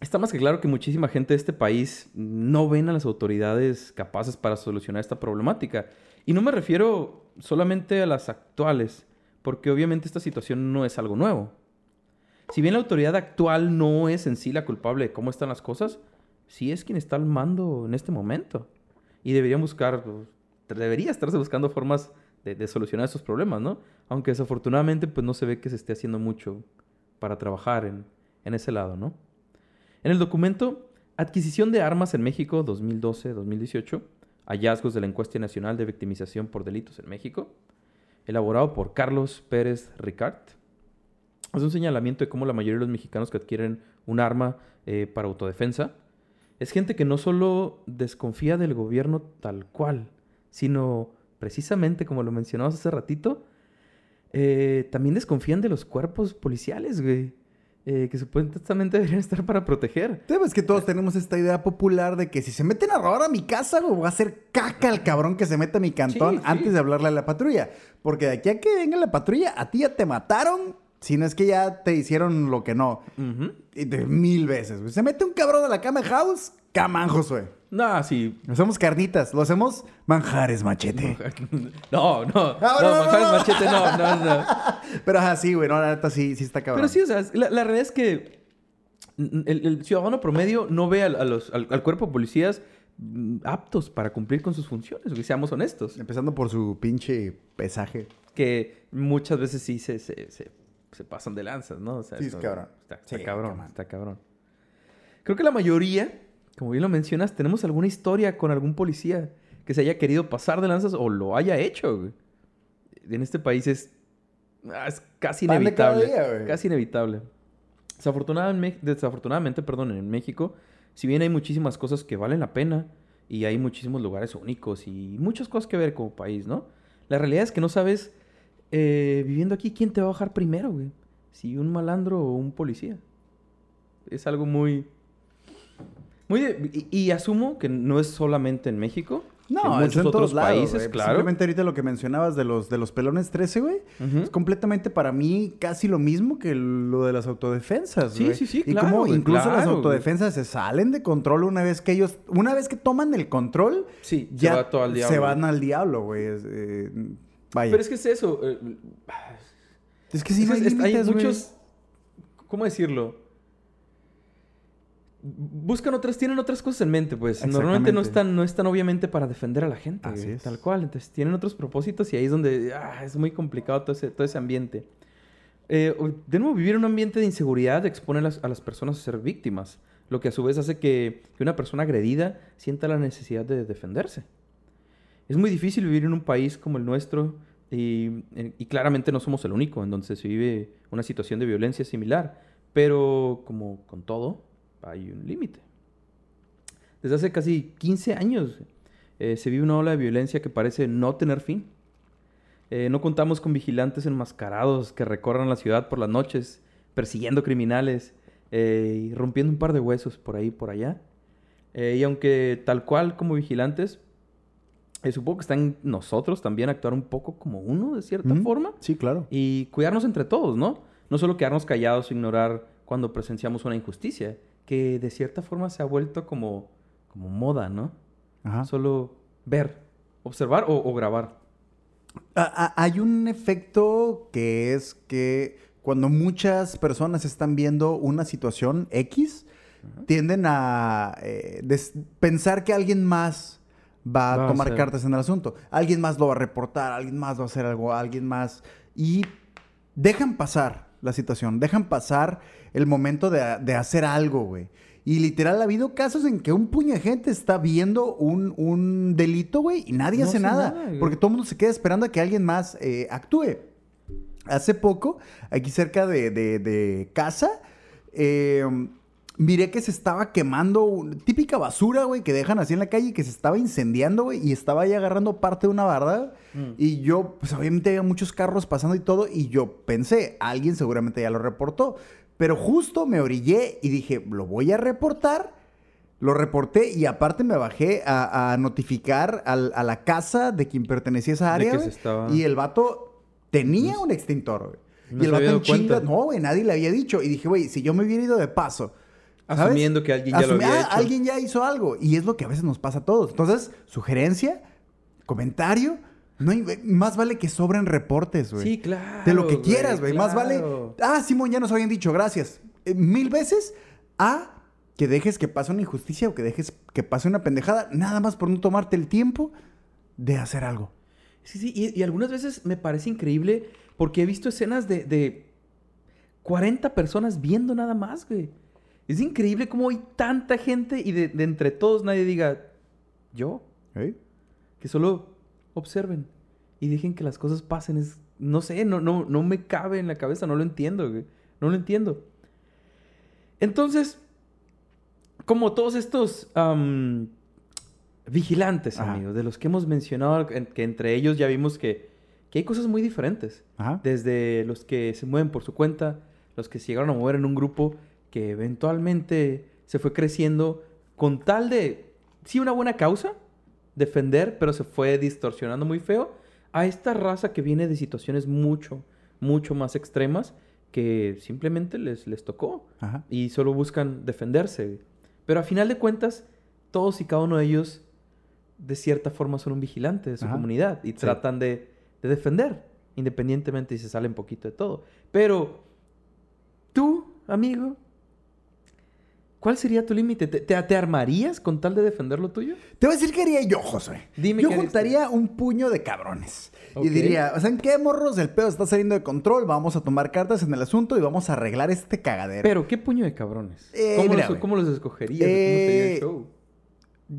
está más que claro que muchísima gente de este país no ven a las autoridades capaces para solucionar esta problemática. Y no me refiero solamente a las actuales, porque obviamente esta situación no es algo nuevo. Si bien la autoridad actual no es en sí la culpable de cómo están las cosas, sí es quien está al mando en este momento. Y deberían buscar, debería estarse buscando formas de, de solucionar esos problemas, ¿no? Aunque desafortunadamente pues no se ve que se esté haciendo mucho para trabajar en, en ese lado, ¿no? En el documento Adquisición de Armas en México 2012-2018, hallazgos de la encuesta nacional de victimización por delitos en México, elaborado por Carlos Pérez Ricard, es un señalamiento de cómo la mayoría de los mexicanos que adquieren un arma eh, para autodefensa es gente que no solo desconfía del gobierno tal cual, sino precisamente como lo mencionabas hace ratito, eh, también desconfían de los cuerpos policiales, güey. Eh, que supuestamente <laughs> deberían estar para proteger. Sabes que todos tenemos esta idea popular de que si se meten a robar a mi casa, güey, voy a hacer caca al cabrón que se mete a mi cantón Sí, sí. antes de hablarle a la patrulla. Porque de aquí a que venga la patrulla, a ti ya te mataron, si no es que ya te hicieron lo que no. Y de mil veces. Se mete un cabrón a la cama de house, camanjos, güey. No, sí. Hacemos carnitas, lo hacemos manjares, machete. <laughs> No, no. No, no, no, manjares machete, no, no, no. <laughs> Pero así, güey, no, la neta sí, sí está cabrón. Pero sí, o sea, la, la realidad es que el, el ciudadano promedio no ve al, a los- al- al cuerpo de policías mm, aptos para cumplir con sus funciones, güey, seamos honestos. Empezando por su pinche pesaje. Que muchas veces sí se, se, se, se pasan de lanzas, ¿no? O sea, Sí, es cabrón. Está, está Sí, cabrón, cabrón. está cabrón. Creo que la mayoría, como bien lo mencionas, tenemos alguna historia con algún policía que se haya querido pasar de lanzas o lo haya hecho, güey. En este país es, ah, es casi Pan inevitable. día, casi inevitable. Desafortunadamente, desafortunadamente, perdón, en México, si bien hay muchísimas cosas que valen la pena y hay muchísimos lugares únicos y muchas cosas que ver como país, ¿no? La realidad es que no sabes, eh, viviendo aquí, quién te va a bajar primero, güey. Si un malandro o un policía. Es algo muy... Muy de- y, y asumo que no es solamente en México. No, en muchos en otros todos lados, países, claro. Simplemente ahorita lo que mencionabas de los, de los pelones 13, güey. Es completamente para mí casi lo mismo que lo de las autodefensas, Sí, güey. sí, sí, Y claro, como incluso las claro, autodefensas se salen de control una vez que ellos... Una vez que toman el control, Sí, ya se va todo al diablo. se van al diablo, güey. Eh, vaya. Pero es que es eso. eh, Es que sí, Es- hay, hay muchos. ¿Cómo decirlo? Buscan otras, tienen otras cosas en mente, pues. Normalmente no están, no están obviamente para defender a la gente. Así es. Tal cual. Entonces tienen otros propósitos y ahí es donde ah, es muy complicado todo ese, todo ese ambiente. Eh, de nuevo, vivir en un ambiente de inseguridad expone a las, a las personas a ser víctimas, lo que a su vez hace que, que una persona agredida sienta la necesidad de defenderse. Es muy difícil vivir en un país como el nuestro y, y claramente no somos el único en donde se vive una situación de violencia similar, pero como con todo, hay un límite. Desde hace casi 15 años eh, se vive una ola de violencia que parece no tener fin. Eh, no contamos con vigilantes enmascarados que recorran la ciudad por las noches, persiguiendo criminales eh, y rompiendo un par de huesos por ahí y por allá. Y aunque tal cual como vigilantes, supongo que está en nosotros también actuar un poco como uno, de cierta forma, Sí, claro. y cuidarnos entre todos, ¿no? No solo quedarnos callados o ignorar cuando presenciamos una injusticia, que de cierta forma se ha vuelto como, como moda, ¿no? Ajá. Solo ver, observar o, o grabar. A- a- hay un efecto que es que cuando muchas personas están viendo una situación X, tienden a eh, pensar que alguien más va a Va tomar cartas en el asunto. Alguien más lo va a reportar, alguien más va a hacer algo, alguien más. Y dejan pasar la situación, dejan pasar el momento de, de hacer algo, güey. Y literal ha habido casos en que un puño de gente está viendo un, un delito, güey, y nadie No hace nada. porque todo el mundo se queda esperando a que alguien más eh, actúe. Hace poco, aquí cerca de, de- de casa, eh, miré que se estaba quemando típica basura, güey, que dejan así en la calle, que se estaba incendiando, güey, y estaba ahí agarrando parte de una barda. Mm. Y yo, pues obviamente había muchos carros pasando y todo, y yo pensé, alguien seguramente ya lo reportó. Pero justo me orillé y dije, lo voy a reportar. Lo reporté y aparte me bajé a, a notificar al- a la casa de quien pertenecía a esa área. estaba- Y el vato tenía un extintor, güey. No y el vato en chinga, no, güey, nadie le había dicho. Y dije, güey, si yo me hubiera ido de paso. ¿Sabes? Asumiendo que alguien ya lo había ah, hecho. alguien ya hizo algo. Y es lo que a veces nos pasa a todos. Entonces, sugerencia, comentario. No hay- más vale que sobren reportes, güey. Sí, claro. De lo que quieras, güey. Más vale. Ah, Simón, ya nos habían dicho, gracias. Eh, mil veces a que dejes que pase una injusticia o que dejes que pase una pendejada, nada más por no tomarte el tiempo de hacer algo. Sí, sí, y, y algunas veces me parece increíble porque he visto escenas de, de 40 personas viendo nada más, güey. Es increíble cómo hay tanta gente y de, de entre todos nadie diga, yo, ¿Eh? que solo observen y dejen que las cosas pasen. Es, no sé, no, no, no me cabe en la cabeza, no lo entiendo, güey. No lo entiendo. Entonces, como todos estos am, vigilantes, Ajá. amigos, de los que hemos mencionado, en- que entre ellos ya vimos que, que hay cosas muy diferentes. Ajá. Desde los que se mueven por su cuenta, los que se llegaron a mover en un grupo que eventualmente se fue creciendo con tal de, sí, una buena causa, defender, pero se fue distorsionando muy feo, a esta raza que viene de situaciones mucho, mucho más extremas que simplemente les, les tocó Ajá. y solo buscan defenderse. Pero a final de cuentas, todos y cada uno de ellos, de cierta forma, son un vigilante de su Ajá. comunidad y Sí. tratan de, de defender, independientemente si se sale un poquito de todo. Pero tú, amigo, ¿cuál sería tu límite? ¿Te, te, te armarías con tal de defender lo tuyo? Te voy a decir qué haría yo, José. Dime yo juntaría un puño de cabrones. Y diría, o sea, ¿en qué morros el pedo está saliendo de control? Vamos a tomar cartas en el asunto y vamos a arreglar este cagadero. Pero, ¿qué puño de cabrones? Eh, ¿Cómo, mira, los, cómo los escogerías? ¿Cómo sería Eh, el show?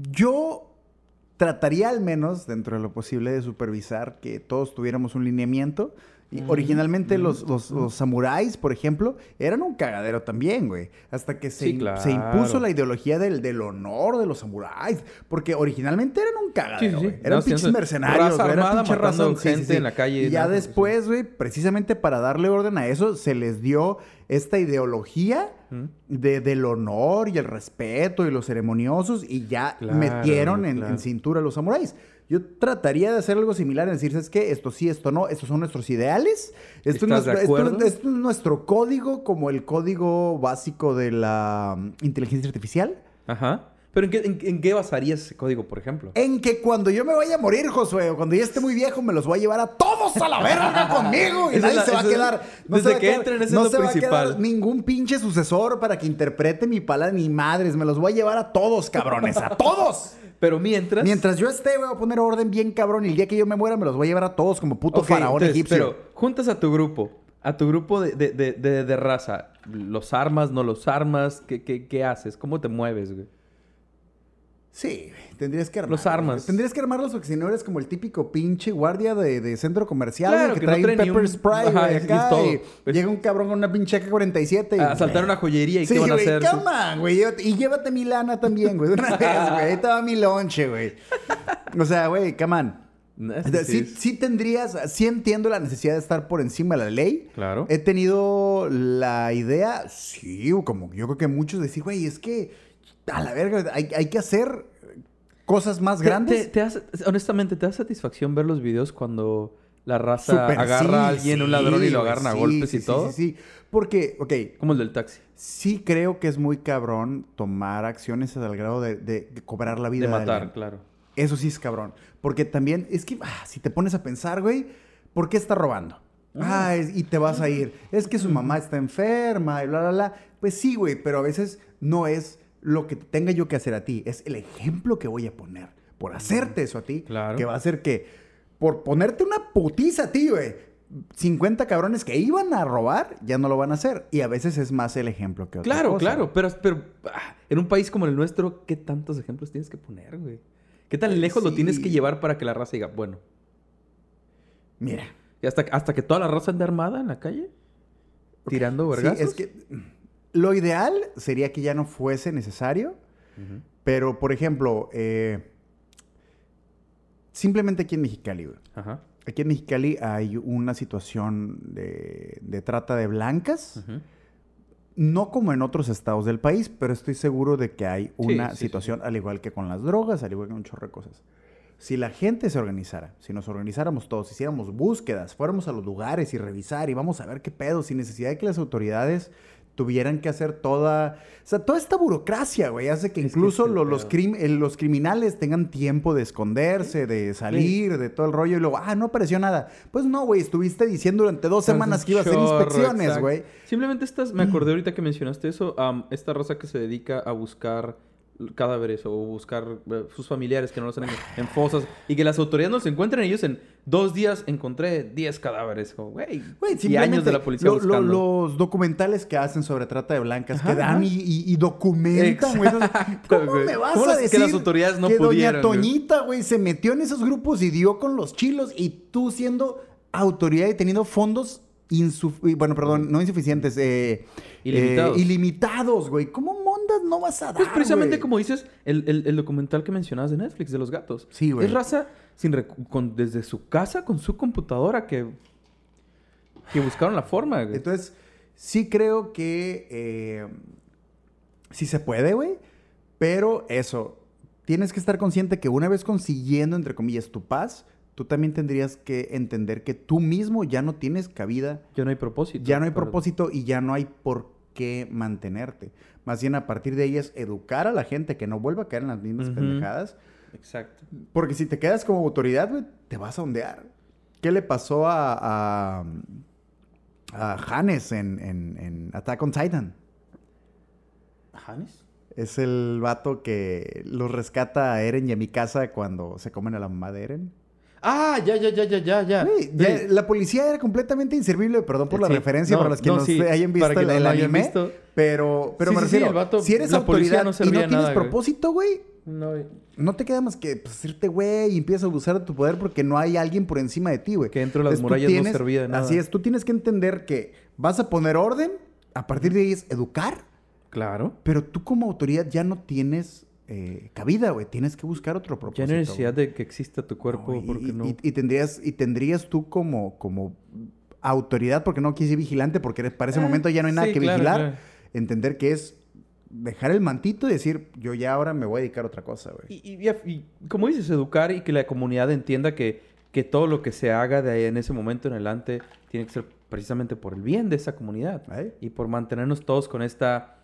Yo trataría al menos, dentro de lo posible, de supervisar que todos tuviéramos un lineamiento. Y Mm, originalmente mm, los, los, los samuráis, por ejemplo, eran un cagadero también, güey. Hasta que se, Sí, in- claro. se impuso la ideología del, del honor de los samuráis. Porque originalmente eran un cagadero, Sí. Eran No, pinches mercenarios, Raza güey. Era armada pinche raza matando sí, sí, gente en la calle, Y ya ¿no? después, güey, precisamente para darle orden a eso, se les dio esta ideología ¿Mm? de, del honor y el respeto y los ceremoniosos y ya Claro, metieron en, claro. en cintura a los samuráis. Yo trataría de hacer algo similar, en decir, ¿sabes qué? Esto sí, esto no, estos son nuestros ideales. Esto es, ¿Estás de nuestro, esto- acuerdo? esto es nuestro código, como el código básico de la mm, inteligencia artificial. Ajá. ¿Pero en qué, en, en qué basarías ese código, por ejemplo? En que cuando yo me vaya a morir, Josué, o cuando ya esté muy viejo, me los voy a llevar a todos a la verga <laughs> conmigo. Y es nadie la- se va a es- quedar. No desde se va a que entren, ese es no lo se va a quedar ningún pinche sucesor para que interprete mi palabra, ni madres. Me los voy a llevar a todos, cabrones, a todos. Pero mientras... Mientras yo esté, voy a poner orden bien cabrón. Y el día que yo me muera, me los voy a llevar a todos como puto faraón entonces, egipcio. Pero juntas a tu grupo, a tu grupo de, de, de, de- de raza. ¿Los armas, no los armas? ¿Qué, qué, qué haces? ¿Cómo te mueves, güey? Sí, tendrías que armarlos. Los armas. Tendrías que armarlos porque si no eres como el típico pinche guardia de, de centro comercial Claro, que, no trae un pepper un- spray Ajá, y acá y Pues- llega un cabrón con una pinche AK-47 y... A asaltar una joyería y Sí, qué van a güey, hacer. come on, güey. Y llévate mi lana también, güey. De una <laughs> vez, güey. Ahí va mi lonche, güey. O sea, güey, come on. Sí, sí tendrías, sí entiendo la necesidad de estar por encima de la ley. Claro. He tenido la idea, sí, como yo creo que muchos decir, güey, es que a la verga, hay, hay que hacer cosas más Te- grandes. te- te hace- honestamente, ¿te da satisfacción ver los videos cuando la raza agarra sí, a alguien, un ladrón, y lo agarran a golpes y sí, todo? Sí, sí, Porque, ok, Como el del taxi. sí creo que es muy cabrón tomar acciones al grado de, de- de cobrar la vida De de matar, alguien. claro. Eso sí es cabrón. Porque también, es que ah, si te pones a pensar, güey, ¿por qué está robando? Ah, es- y te vas a ir. Es que su mamá está enferma y bla, bla, bla. Pues sí, güey, pero a veces no es lo que tenga yo que hacer a ti. Es el ejemplo que voy a poner por hacerte eso a ti. Claro. Que va a hacer que, por ponerte una putiza a ti, güey, 50 cabrones que iban a robar ya no lo van a hacer. Y a veces es más el ejemplo que otra Claro, cosa. claro. Pero, pero ah, en un país como el nuestro, ¿qué tantos ejemplos tienes que poner, güey? ¿Qué tan lejos lo tienes Sí. que llevar para que la raza diga, bueno, Mira. y hasta, hasta que toda la raza ande armada en la calle? Tirando Sí, vergazos. es que lo ideal sería que ya no fuese necesario, pero por ejemplo, eh, simplemente aquí en Mexicali, güey. Ajá. Aquí en Mexicali hay una situación de, de trata de blancas, no como en otros estados del país, pero estoy seguro de que hay una sí, sí, situación, al igual que con las drogas, al igual que un chorro de cosas. Si la gente se organizara, si nos organizáramos todos, hiciéramos búsquedas, fuéramos a los lugares y revisar y vamos a ver qué pedo, sin necesidad de que las autoridades tuvieran que hacer toda... O sea, toda esta burocracia, güey, hace que Es que incluso lo- los, crim- eh, los criminales tengan tiempo de esconderse, de salir, de todo el rollo y luego, ah, no apareció nada. Pues no, güey, estuviste diciendo durante dos semanas que iba a hacer inspecciones, güey. Simplemente estás, me acordé <clears throat> ahorita que mencionaste eso, esta raza que se dedica a buscar cadáveres o buscar eh, sus familiares que no los en, en fosas y que las autoridades no los encuentren ellos en dos días encontré 10 cadáveres. Güey, y años de la policía lo- lo- buscando. los documentales que hacen sobre trata de blancas Ajá, que dan y, y- y documentan, güey. ¿Cómo me vas ¿Cómo a las- que decir las autoridades no que pudieron, Doña? Toñita, güey, se metió en esos grupos y dio con los chilos y tú siendo autoridad y teniendo fondos bueno, perdón, no insuficientes, eh, Ilimitados. eh, ilimitados, güey. ¿Cómo no vas a dar, Pues precisamente como dices, el, el- el documental que mencionabas de Netflix, de los gatos. Sí, güey. Es raza sin con, desde su casa, con su computadora, que, que buscaron la forma. güey. Entonces, sí creo que eh, sí se puede, güey. Pero eso, tienes que estar consciente que una vez consiguiendo, entre comillas, tu paz, tú también tendrías que entender que tú mismo ya no tienes cabida, ya no hay propósito. ya no hay propósito y ya no hay por qué mantenerte. Más bien a partir de ahí es educar a la gente que no vuelva a caer en las mismas pendejadas. Exacto. Porque si te quedas como autoridad, güey, te vas a ondear. ¿Qué le pasó a, a, a Hannes en, en- en Attack on Titan? ¿Janes? Es el vato que los rescata a Eren y a mi casa cuando se comen a la mamá de Eren. Ah, ya, ya, ya, ya, ya, ya. Güey, ya Sí. La policía era completamente inservible, perdón por la Sí. referencia No, para los que no, nos hayan visto para que el, anime. visto. Pero, pero me sí, sí, refiero, el vato- si eres la autoridad no y no tienes nada, propósito, güey, No, no te queda más que pues, hacerte güey y empiezas a abusar de tu poder porque no hay alguien por encima de ti, güey. Que dentro de las Entonces, murallas no servía de nada. Así es, tú tienes que entender que vas a poner orden, a partir de ahí es educar, claro. pero tú como autoridad ya no tienes eh, cabida, güey. Tienes que buscar otro propósito. Ya necesidad de que exista tu cuerpo, No, y, porque y- no. y- y tendrías, y tendrías tú como, como autoridad, porque no quise vigilante, porque para ese Eh, momento ya no hay nada sí, que claro, vigilar, claro. entender que es dejar el mantito y decir, yo ya ahora me voy a dedicar a otra cosa, güey. Y, como dices, educar y que la comunidad entienda que, que todo lo que se haga de ahí en ese momento en adelante tiene que ser precisamente por el bien de esa comunidad. ¿Eh? Y por mantenernos todos con esta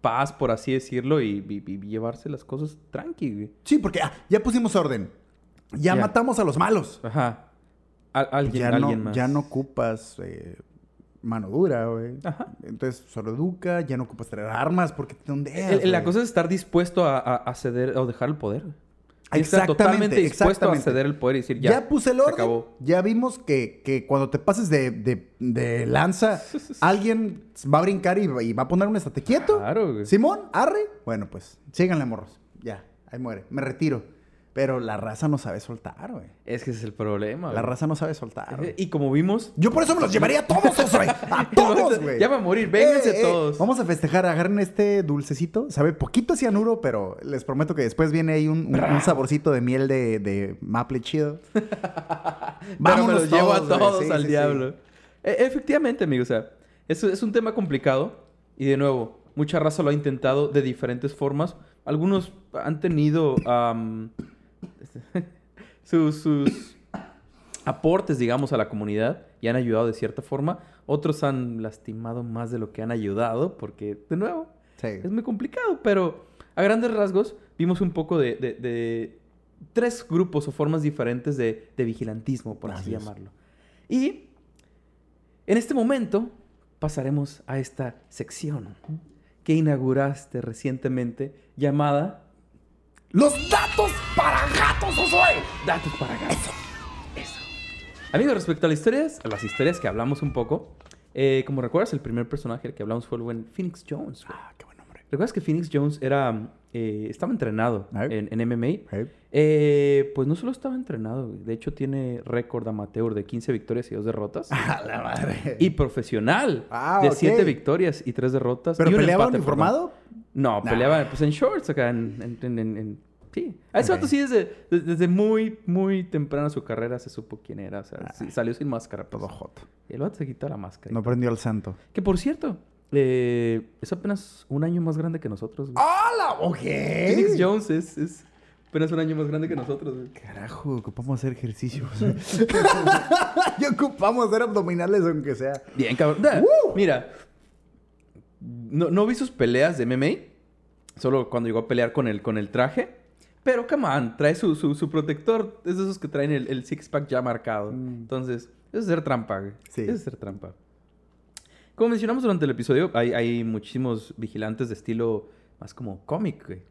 paz, por así decirlo, y, y- y llevarse las cosas tranqui, güey. Sí, porque ah, ya pusimos orden. Ya, Ya. matamos a los malos. Ajá. Al- alguien, ya, alguien no, más. ya no ocupas eh, mano dura, güey. Ajá. Entonces, solo educa, ya no ocupas traer armas porque El- el- la cosa es estar dispuesto a, a- a ceder o dejar el poder. Y Exactamente, totalmente dispuesto a exactamente. ceder el poder y decir, Ya, ya, puse el se orden. acabó. Ya vimos que, que cuando te pases de, de- de lanza, <laughs> alguien va a brincar y, va- y va a poner un estate quieto. Claro, güey. Simón, arre. Bueno, pues, síganle, morros. Ya, ahí muere. Me retiro. Pero la raza no sabe soltar, güey. Es que ese es el problema. La güey. raza no sabe soltar. güey. Y como vimos, Yo por eso me los llevaría a todos, <laughs> Osoy. A todos, güey. Ya va a morir, vénganse Eh, eh, todos. Vamos a festejar, agarren este dulcecito. Sabe poquito cianuro, pero les prometo que después viene ahí un, un- un saborcito de miel de, de maple chido. <laughs> Pero me los llevo a güey. todos Sí, al sí, sí. diablo. E- efectivamente, amigo. O sea, es, es un tema complicado. Y de nuevo, mucha raza lo ha intentado de diferentes formas. Algunos han tenido <laughs> sus, sus aportes, digamos, a la comunidad y han ayudado de cierta forma. Otros han lastimado más de lo que han ayudado porque, de nuevo, Sí. es muy complicado, pero a grandes rasgos vimos un poco de, de- de tres grupos o formas diferentes de, de vigilantismo, por así, llamarlo. Y en este momento pasaremos a esta sección que inauguraste recientemente llamada ¡Los datos para gatos, Osoy! Datos para gatos. Eso. Amigos, respecto a las historias, a las historias que hablamos un poco, eh, como recuerdas, el primer personaje del que hablamos fue el buen Phoenix Jones. güey. Ah, qué buen nombre. ¿Recuerdas que Phoenix Jones era, eh, estaba entrenado en, en MMA? Hey. Eh, pues no solo estaba entrenado, güey. de hecho tiene récord amateur de 15 victorias y 2 derrotas. <laughs> A la madre. Y profesional Ah, de ok. 7 victorias y 3 derrotas. ¿Pero y un peleaba empate, uniformado? perdón. No, Nah. peleaba pues en shorts acá en... en- en- en- en- Sí. A ese Ok. vato sí desde, desde, muy, muy temprana su carrera se supo quién era. O sea, Ah. sí, salió sin máscara. pues. Todo joto. El vato se quitó la máscara. No prendió al santo. Que por cierto, eh, es apenas un año más grande que nosotros. güey. ¡Hola! Ok. Phoenix Jones es, es Apenas un año más grande que nosotros, güey. Carajo, ocupamos hacer ejercicio. <laughs> <laughs> y ocupamos hacer abdominales aunque sea. Bien, cabrón. Da, Mira, no, no vi sus peleas de MMA. Solo cuando llegó a pelear con el, con el traje. Pero, come on, trae su, su, su protector. Es de esos que traen el, el six-pack ya marcado. Mm. Entonces, eso es ser trampa, güey. Sí. Eso es ser trampa. Como mencionamos durante el episodio, hay, hay muchísimos vigilantes de estilo más como cómic, güey.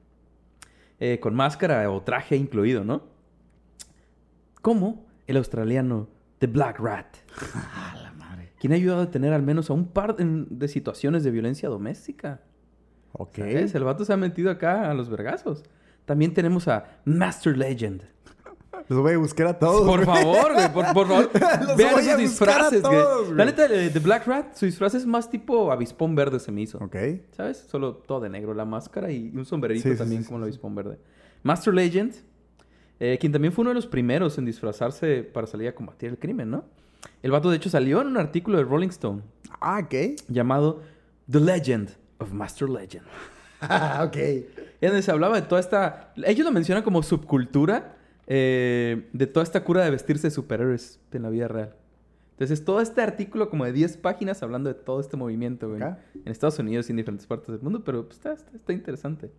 Eh, con máscara o traje incluido, ¿no? Como el australiano The Black Rat. <laughs> Quien ha ayudado a detener al menos a un par de, de situaciones de violencia doméstica. Ok. ¿Sabes? El vato se ha metido acá a los vergazos. También tenemos a Master Legend. Los voy a buscar a todos. Por güey. favor, güey, por, por favor. <laughs> Los Vean voy esos a disfraces, todos, güey. güey. La neta, eh, The Black Rat, su disfraz es más tipo avispón verde se me hizo. Ok. ¿Sabes? Solo todo de negro, la máscara y un sombrerito Sí, también sí, como el avispón verde. Master Legend, eh, quien también fue uno de los primeros en disfrazarse para salir a combatir el crimen, ¿no? El vato, de hecho, salió en un artículo de Rolling Stone Ah, ok. llamado The Legend of Master Legend. Ah, <laughs> ok. En donde se hablaba de toda esta... Ellos lo mencionan como subcultura eh, de toda esta cura de vestirse de superhéroes en la vida real. Entonces, todo este artículo como de 10 páginas hablando de todo este movimiento, güey. En Estados Unidos y en diferentes partes del mundo, pero pues, está, está- está interesante.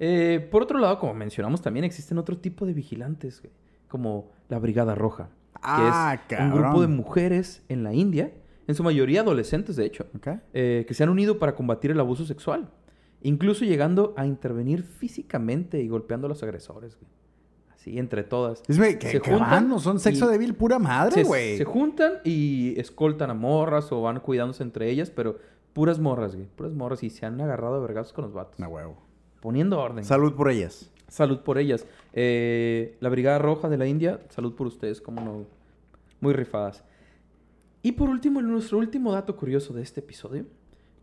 Eh, por otro lado, como mencionamos también, existen otro tipo de vigilantes, güey, como la Brigada Roja. Ah, que es un grupo de mujeres en la India, en su mayoría adolescentes, de hecho, eh, que se han unido para combatir el abuso sexual, incluso llegando a intervenir físicamente y golpeando a los agresores, güey. Así, entre todas. Es, güey, que, Se que juntan van, no son sexo débil pura madre, Se, güey. se juntan y escoltan a morras o van cuidándose entre ellas, pero puras morras, güey. Puras morras y se han agarrado a vergazos con los vatos. No, huevo. Poniendo orden. Salud por ellas. Salud por ellas. Eh, la Brigada Roja de la India, salud por ustedes, como no. Muy rifadas. Y por último, nuestro último dato curioso de este episodio,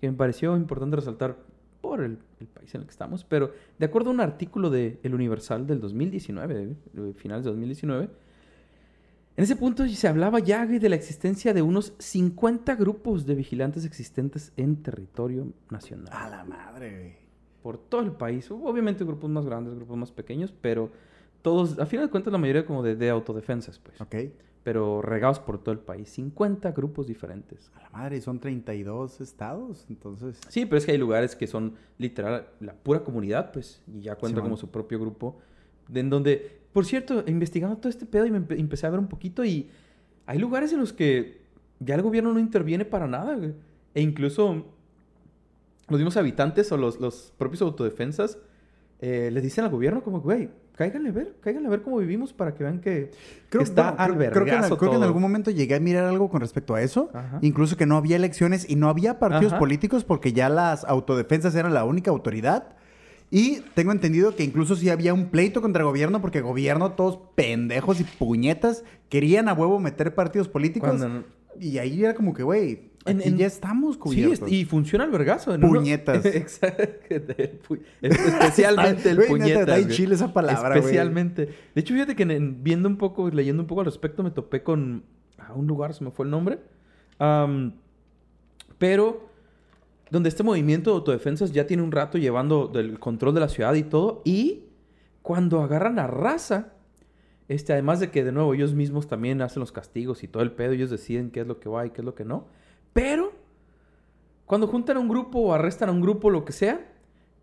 que me pareció importante resaltar por el, país en el que estamos, pero de acuerdo a un artículo de El Universal del 2019, de finales de 2019, en ese punto se hablaba ya de la existencia de unos 50 grupos de vigilantes existentes en territorio nacional A la madre, güey. Por todo el país. Obviamente grupos más grandes, grupos más pequeños, pero todos, a final de cuentas, la mayoría como de, de autodefensas, pues. Ok. Pero regados por todo el país. 50 grupos diferentes. A la madre, y son 32 estados, entonces... Sí, pero es que hay lugares que son literal la pura comunidad, pues, y ya cuenta como su propio grupo. en donde, por cierto, investigando todo este pedo y me empe- empecé a ver un poquito y hay lugares en los que ya el gobierno no interviene para nada. E incluso los mismos habitantes o los, los propios autodefensas eh, les dicen al gobierno como, güey, cáiganle a ver, cáiganle a ver cómo vivimos para que vean que, que está bueno, creo- creo, que en, creo que en todo". algún momento llegué a mirar algo con respecto a eso. Ajá. Incluso que no había elecciones y no había partidos Ajá. políticos porque ya las autodefensas eran la única autoridad. Y tengo entendido que incluso sí había un pleito contra el gobierno porque el gobierno, todos pendejos y puñetas, querían a huevo meter partidos políticos. Cuando Y ahí era como que, güey, aquí en- ya estamos Sí, cubiertos. es- y funciona el vergazo. en uno- Puñetas. <laughs> Exacto. <laughs> Especialmente el puñetas. güey. chile esa palabra, güey. Especialmente. De hecho, fíjate que en- viendo un poco, leyendo un poco al respecto, me topé con a un lugar, se me fue el nombre. Pero donde este movimiento de autodefensas ya tiene un rato llevando el control de la ciudad y todo. Y cuando agarran a raza, este, además de que de nuevo ellos mismos también hacen los castigos y todo el pedo, ellos deciden qué es lo que va y qué es lo que no. Pero cuando juntan a un grupo o arrestan a un grupo, lo que sea,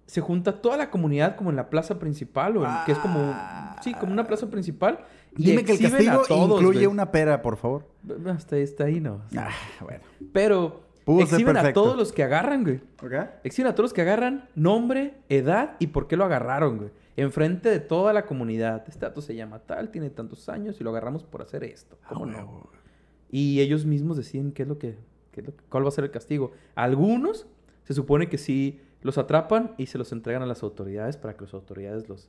se junta toda la comunidad como en la plaza principal, o en- que es como, sí, como una plaza principal. y Dime que el castigo todos, incluye una pera, por favor. Hasta, hasta ahí no. Ah, bueno. Pero Pudo exhiben a todos los que agarran, güey. Exhiben a todos los que agarran nombre, edad y por qué lo agarraron, güey. Enfrente de toda la comunidad. Este dato se llama tal, tiene tantos años y lo agarramos por hacer esto. ¿Cómo Ah, no? Y ellos mismos deciden qué es lo que, qué es lo que- cuál va a ser el castigo. Algunos se supone que sí los atrapan y se los entregan a las autoridades para que las autoridades los,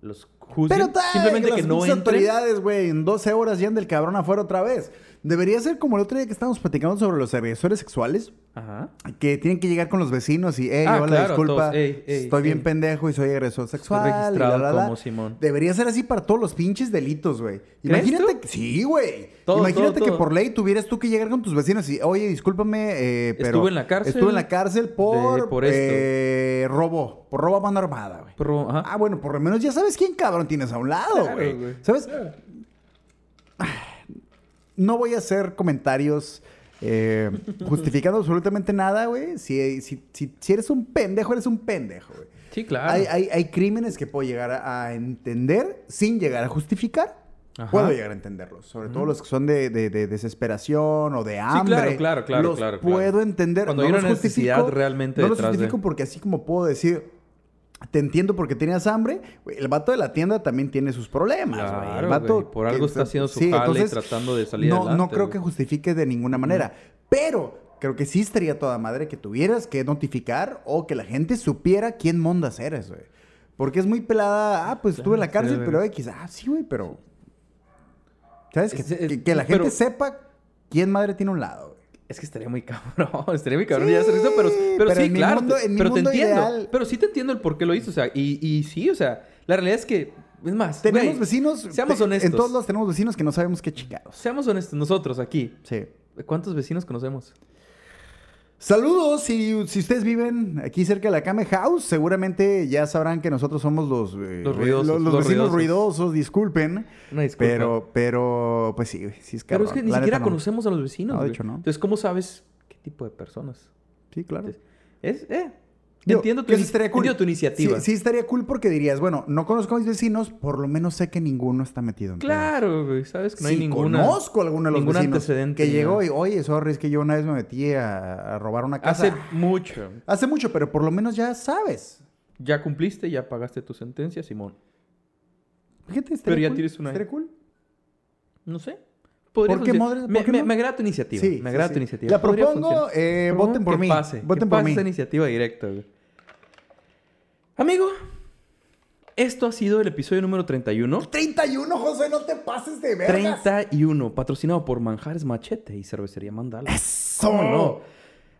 los juzguen. Pero tal, Simplemente las que no entren. autoridades, güey, en 12 horas ya anda el cabrón afuera otra vez. Debería ser como el otro día que estábamos platicando sobre los agresores sexuales. Ajá. que tienen que llegar con los vecinos y, hey, Ah, hola, claro, disculpa, todos, "Ey, ey, estoy bien ey". pendejo y soy agresor sexual. y registrado la, la, la". como Simón. Debería ser así para todos los pinches delitos, güey. ¿Crees Imagínate que, sí, güey. Imagínate todo, que todo. por ley tuvieras tú que llegar con tus vecinos y, oye, discúlpame, eh, pero... Estuve en la cárcel Estuve en la cárcel por, de- por esto. eh, robo, por robo a mano armada, güey. Ah, bueno, por lo menos ya sabes quién cabrón tienes a un lado, güey. güey. ¿Sabes? No voy a hacer comentarios eh, <laughs> justificando absolutamente nada, güey. Si, si, si, si eres un pendejo, eres un pendejo, güey. Sí, claro. Hay, hay, hay crímenes que puedo llegar a, a entender sin llegar a justificar. Ajá. Puedo llegar a entenderlos. Sobre todo los que son de, de- de desesperación o de hambre. claro, claro, claro, Los claro, claro. puedo entender. Cuando hay los una necesidad justifico, realmente No los detrás de- justifico porque así como puedo decir... Te entiendo porque tenías hambre. El vato de la tienda también tiene sus problemas. Claro, El vato güey, por algo está haciendo su jale y tratando de salir no, adelante, No creo güey. que justifique de ninguna manera. Pero creo que sí estaría toda madre que tuvieras que notificar o que la gente supiera quién mondas eres, güey. Porque es muy pelada. Ah, pues estuve en la cárcel, sí, pero. X. Ah, sí, güey, pero. ¿Sabes? Que, Es- que- que la pero- gente sepa quién madre tiene un lado, güey. Es que estaría muy cabrón, <laughs> estaría muy cabrón Sí, ya hacer eso, pero, pero, pero sí, en mi claro, mundo- te- en mi pero te entiendo, pero sí te entiendo el por qué lo hizo, o sea, y, y sí, o sea, la realidad es que, es más, Tenemos güey, vecinos. seamos te- honestos, En todos los tenemos vecinos que no sabemos qué chingados. seamos honestos, nosotros aquí, Sí. ¿cuántos vecinos conocemos? Saludos, si, si ustedes viven aquí cerca de la Kame House, seguramente ya sabrán que nosotros somos los, eh, Los ruidosos, los, los vecinos ruidosos. ruidosos, disculpen. Pero, pero, pues sí, sí es pero cabrón. es que ni La siquiera no. conocemos a los vecinos, No, de hecho, no. Entonces, ¿cómo sabes qué tipo de personas? Sí, claro. Es, eh, Digo, entiendo, tu, sí estaría cool. entiendo tu iniciativa. Sí, sí estaría cool porque dirías, bueno, no conozco a mis vecinos, por lo menos sé que ninguno está metido en. Claro, güey, sabes que no hay Si ninguna... conozco a alguno de los ningún vecinos antecedente que llegó y, oye, sorry, es que yo una vez me metí a, a robar una casa. Hace mucho. Hace mucho, pero por lo menos ya sabes. Ya cumpliste, ya pagaste tu sentencia, Simón. Fíjate, estaría Pero ya cool, tienes una- estaría cool. No sé. Podría ¿Por qué me, por qué me- no? me agrada tu iniciativa. Sí, me agrada sí. tu iniciativa. La propongo, eh, voten por que mí. Pase, Voten que por pase mí. esa iniciativa directa, güey. Amigo, esto ha sido el episodio número 31. 31, José, no te pases de vergas. 31, patrocinado por Manjares Machete y Cervecería Mandala. ¡Eso! ¿Cómo no?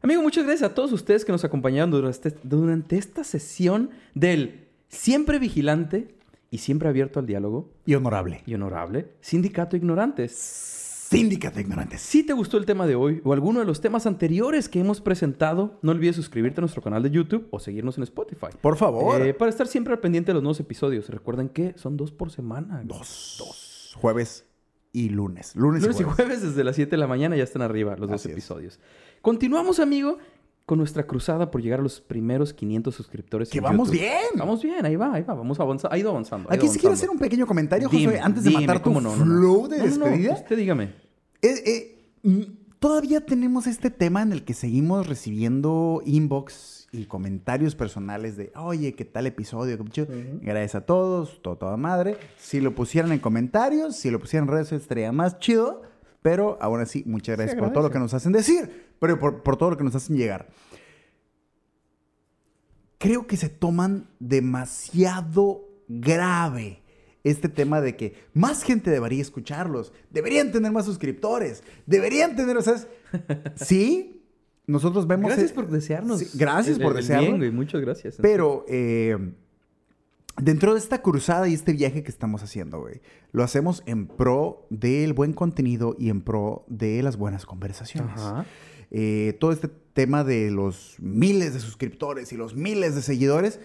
Amigo, muchas gracias a todos ustedes que nos acompañaron durante, durante esta sesión del siempre vigilante y siempre abierto al diálogo Y honorable. y honorable Sindicato Ignorantes. Sindicato de ignorantes. Si te gustó el tema de hoy o alguno de los temas anteriores que hemos presentado, no olvides suscribirte a nuestro canal de YouTube o seguirnos en Spotify. Por favor. Eh, para estar siempre al pendiente de los nuevos episodios. Recuerden que son dos por semana. dos. Dos. Jueves y lunes. Lunes, Lunes y y jueves. jueves desde las 7 de la mañana ya están arriba los dos es. episodios. Continuamos, amigo, con nuestra cruzada por llegar a los primeros 500 suscriptores. Que en vamos YouTube. bien. Vamos bien, ahí va, ahí va. Vamos avanzando. Ha ido avanzando. ha Aquí quiero avanzando. hacer un pequeño comentario, José, Dime, antes de dime, matar tu ¿cómo no? No, no. flow de No, no, no, despedida. Usted dígame. Eh, eh, mm, todavía tenemos este tema en el que seguimos recibiendo inbox y comentarios personales de, oye, ¿qué tal episodio? Qué chido". Gracias a todos, todo, toda madre. Si lo pusieran en comentarios, si lo pusieran en redes estaría más chido. Pero aún así, muchas gracias por todo lo que nos hacen decir, pero por, por todo lo que nos hacen llegar. Creo que se toman demasiado grave este tema de que más gente debería escucharlos, deberían tener más suscriptores, deberían tener, o sea, <laughs> sí, nosotros vemos... Gracias eh, por desearnos. sí, gracias el- por bien, güey. Muchas gracias. Pero eh, dentro de esta cruzada y este viaje que estamos haciendo, güey, lo hacemos en pro del buen contenido y en pro de las buenas conversaciones. Ajá. Eh, todo este tema de los miles de suscriptores y los miles de seguidores,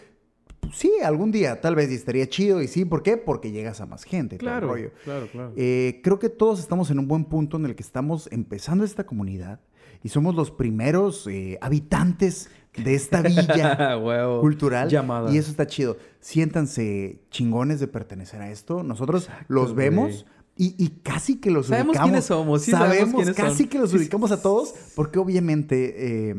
pues sí, algún día tal vez y estaría chido. ¿Y sí? ¿Por qué? Porque llegas a más gente. Claro, rollo. claro, claro. Eh, creo que todos estamos en un buen punto en el que estamos empezando esta comunidad y somos los primeros eh, habitantes de esta villa <laughs> cultural. Llamada. Y eso está chido. Siéntanse chingones de pertenecer a esto. Nosotros Exacto, los vemos. Y, y casi que los Sabemos ubicamos. quiénes somos, sí sabemos quiénes casi son. que los Sí, ubicamos a todos porque obviamente eh,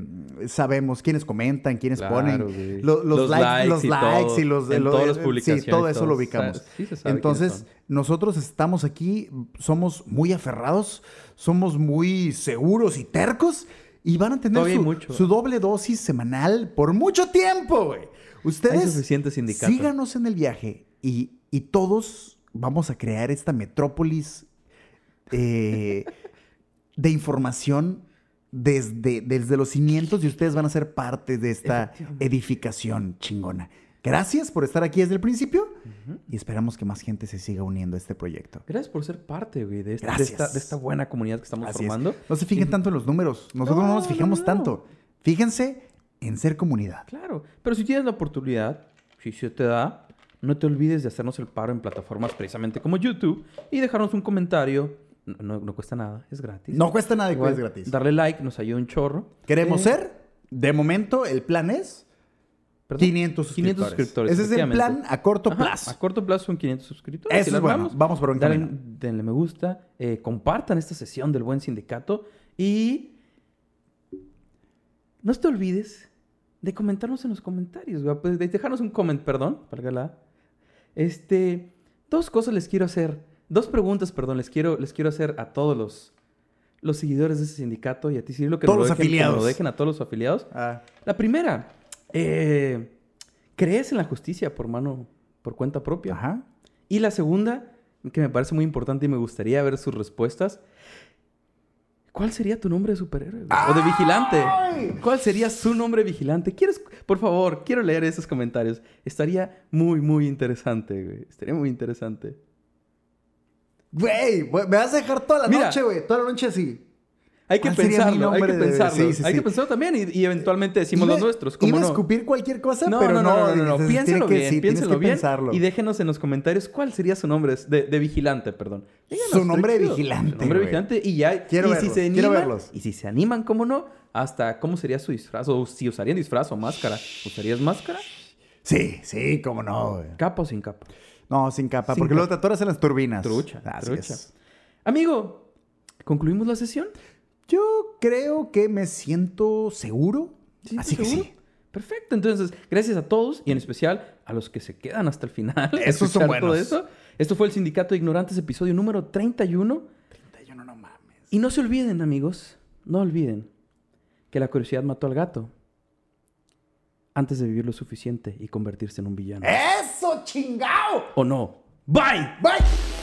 sabemos quiénes comentan, quiénes Claro, ponen lo- los, Los likes, likes los y likes todo, y los... en lo- todas las sí, publicaciones, todo eso todo. lo ubicamos. Sí se sabe Entonces, nosotros estamos aquí, somos muy aferrados, somos muy seguros y tercos y van a tener su, mucho. su doble dosis semanal por mucho tiempo, güey. Ustedes Hay suficiente sindicato. síganos en el viaje y, y todos vamos a crear esta metrópolis eh, <laughs> de información desde, desde los cimientos y ustedes van a ser parte de esta edificación chingona. Gracias por estar aquí desde el principio y esperamos que más gente se siga uniendo a este proyecto. Gracias por ser parte, güey, de, Gracias. esta, de esta buena comunidad que estamos Así es. formando. No se fijen tanto en los números. Nosotros no, No, nos no, fijamos no. tanto. Fíjense en ser comunidad. Claro, pero si tienes la oportunidad, si se te da, no te olvides de hacernos el paro en plataformas precisamente como YouTube y dejarnos un comentario. No, cuesta nada, es gratis. No cuesta nada y Igual, es gratis. Darle like nos ayuda un chorro. Queremos Eh, ser, de momento, el plan es perdón, 500 suscriptores. 500 suscriptores. Ese es el plan a corto Ajá, plazo. A corto plazo son 500 suscriptores. Eso Si es bueno. Vamos por buen Dale-. Denle me gusta, eh, compartan esta sesión del Buen Sindicato y no te olvides de comentarnos en los comentarios, güey, pues, de dejarnos un comment, perdón, valga la- Este, dos cosas les quiero hacer, dos preguntas, perdón, les quiero, les quiero hacer a todos los, los seguidores de ese sindicato y a ti, Cirilo, que Todos nos lo los dejen, que afiliados. lo dejen a todos los afiliados. Ah, La primera, eh, ¿crees en la justicia por mano, por cuenta propia? ajá. Y la segunda, que me parece muy importante y me gustaría ver sus respuestas. ¿Cuál sería tu nombre de superhéroe? O de vigilante. ¿Cuál sería su nombre vigilante? ¿Quieres, por favor, quiero leer esos comentarios. Estaría muy, muy interesante, güey. Estaría muy interesante. Güey, güey, me vas a dejar toda la Mira. noche, güey. Toda la noche así. Hay que ¿Cuál sería mi pensarlo, hay que de- pensarlo. sí, sí, hay sí. que pensarlo también y, y eventualmente decimos Iba- los nuestros. ¿cómo Iba a escupir cualquier cosa, No, pero no, no, no, no, no, que- bien, que bien. pensarlo. Y déjenos en los comentarios cuál sería su nombre de, de vigilante, perdón. Díganos, Su nombre de vigilante, Su nombre de güey. vigilante y ya. Quiero y verlos, si se quiero verlos. Y si se animan, ¿cómo no? Hasta cómo sería su disfraz. O si usarían disfraz o máscara. ¿Usarías máscara? Sí, sí, cómo no. ¿Capa o sin capa? No, sin capa, Sin porque capa. luego te atoras en las turbinas. Trucha, Así trucha. es. Amigo, ¿concluimos la sesión? Yo creo que me siento seguro. ¿Sí, Así que sí. Perfecto, entonces, gracias a todos y en especial a los que se quedan hasta el final. Esos son escuchar todo buenos. eso. Esto fue el Sindicato de Ignorantes, episodio número 31. 31, no mames. Y no se olviden, amigos, no olviden que la curiosidad mató al gato antes de vivir lo suficiente y convertirse en un villano. ¡Eso, chingao! ¿O no? ¡Bye! ¡Bye!